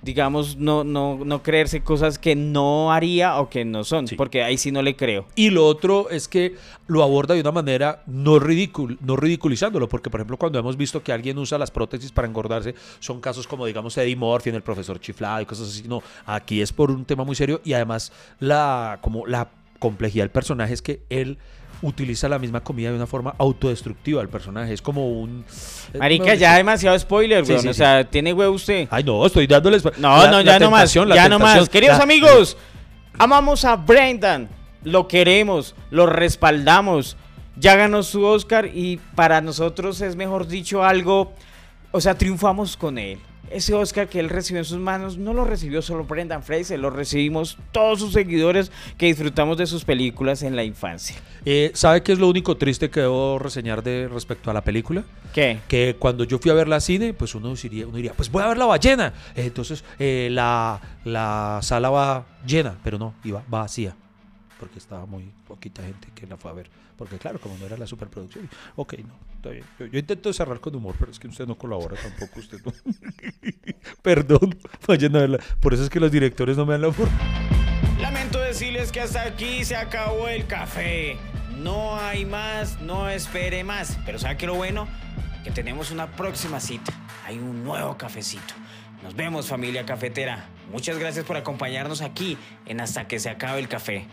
digamos, no, no, no creerse cosas que no haría o que no son, Sí. porque ahí sí no le creo. Y lo otro es que lo aborda de una manera no, ridicul no ridiculizándolo, porque por ejemplo cuando hemos visto que alguien usa las prótesis para engordarse, son casos como digamos Eddie Murphy en El Profesor Chiflado y cosas así. No, aquí es por un tema muy serio y además la, como la complejidad del personaje es que él utiliza la misma comida de una forma autodestructiva el personaje. Es como un... eh, Marica, ya demasiado spoiler, Sí, weón. sí, o sí. sea, tiene huevo usted. Ay, no, estoy dándoles... No, la- no, ya no más. Ya no más. Queridos La- amigos, amamos a Brendan. Lo queremos, lo respaldamos. Ya ganó su Oscar y para nosotros es mejor dicho algo. O sea, triunfamos con él. Ese Oscar que él recibió en sus manos no lo recibió solo Brendan Fraser, lo recibimos todos sus seguidores que disfrutamos de sus películas en la infancia. Eh, ¿Sabe qué es lo único triste que debo reseñar de respecto a la película? ¿Qué? que cuando yo fui a ver la cine, pues uno diría, uno diría pues voy a ver la ballena. Eh, Entonces eh, la, la sala va llena, pero no, iba vacía. Porque estaba muy poquita gente que la fue a ver. Porque claro, como no era la superproducción. Ok, no, está bien. Yo, intento cerrar con humor, pero es que usted no colabora tampoco. Usted no. Perdón, vayan a verla. Por eso es que los directores no me dan la oportunidad. Lamento decirles que hasta aquí se acabó el café. No hay más, no espere más. Pero ¿sabe qué lo bueno? Que tenemos una próxima cita. Hay un nuevo cafecito. Nos vemos familia cafetera. Muchas gracias por acompañarnos aquí en Hasta que se acabe el café.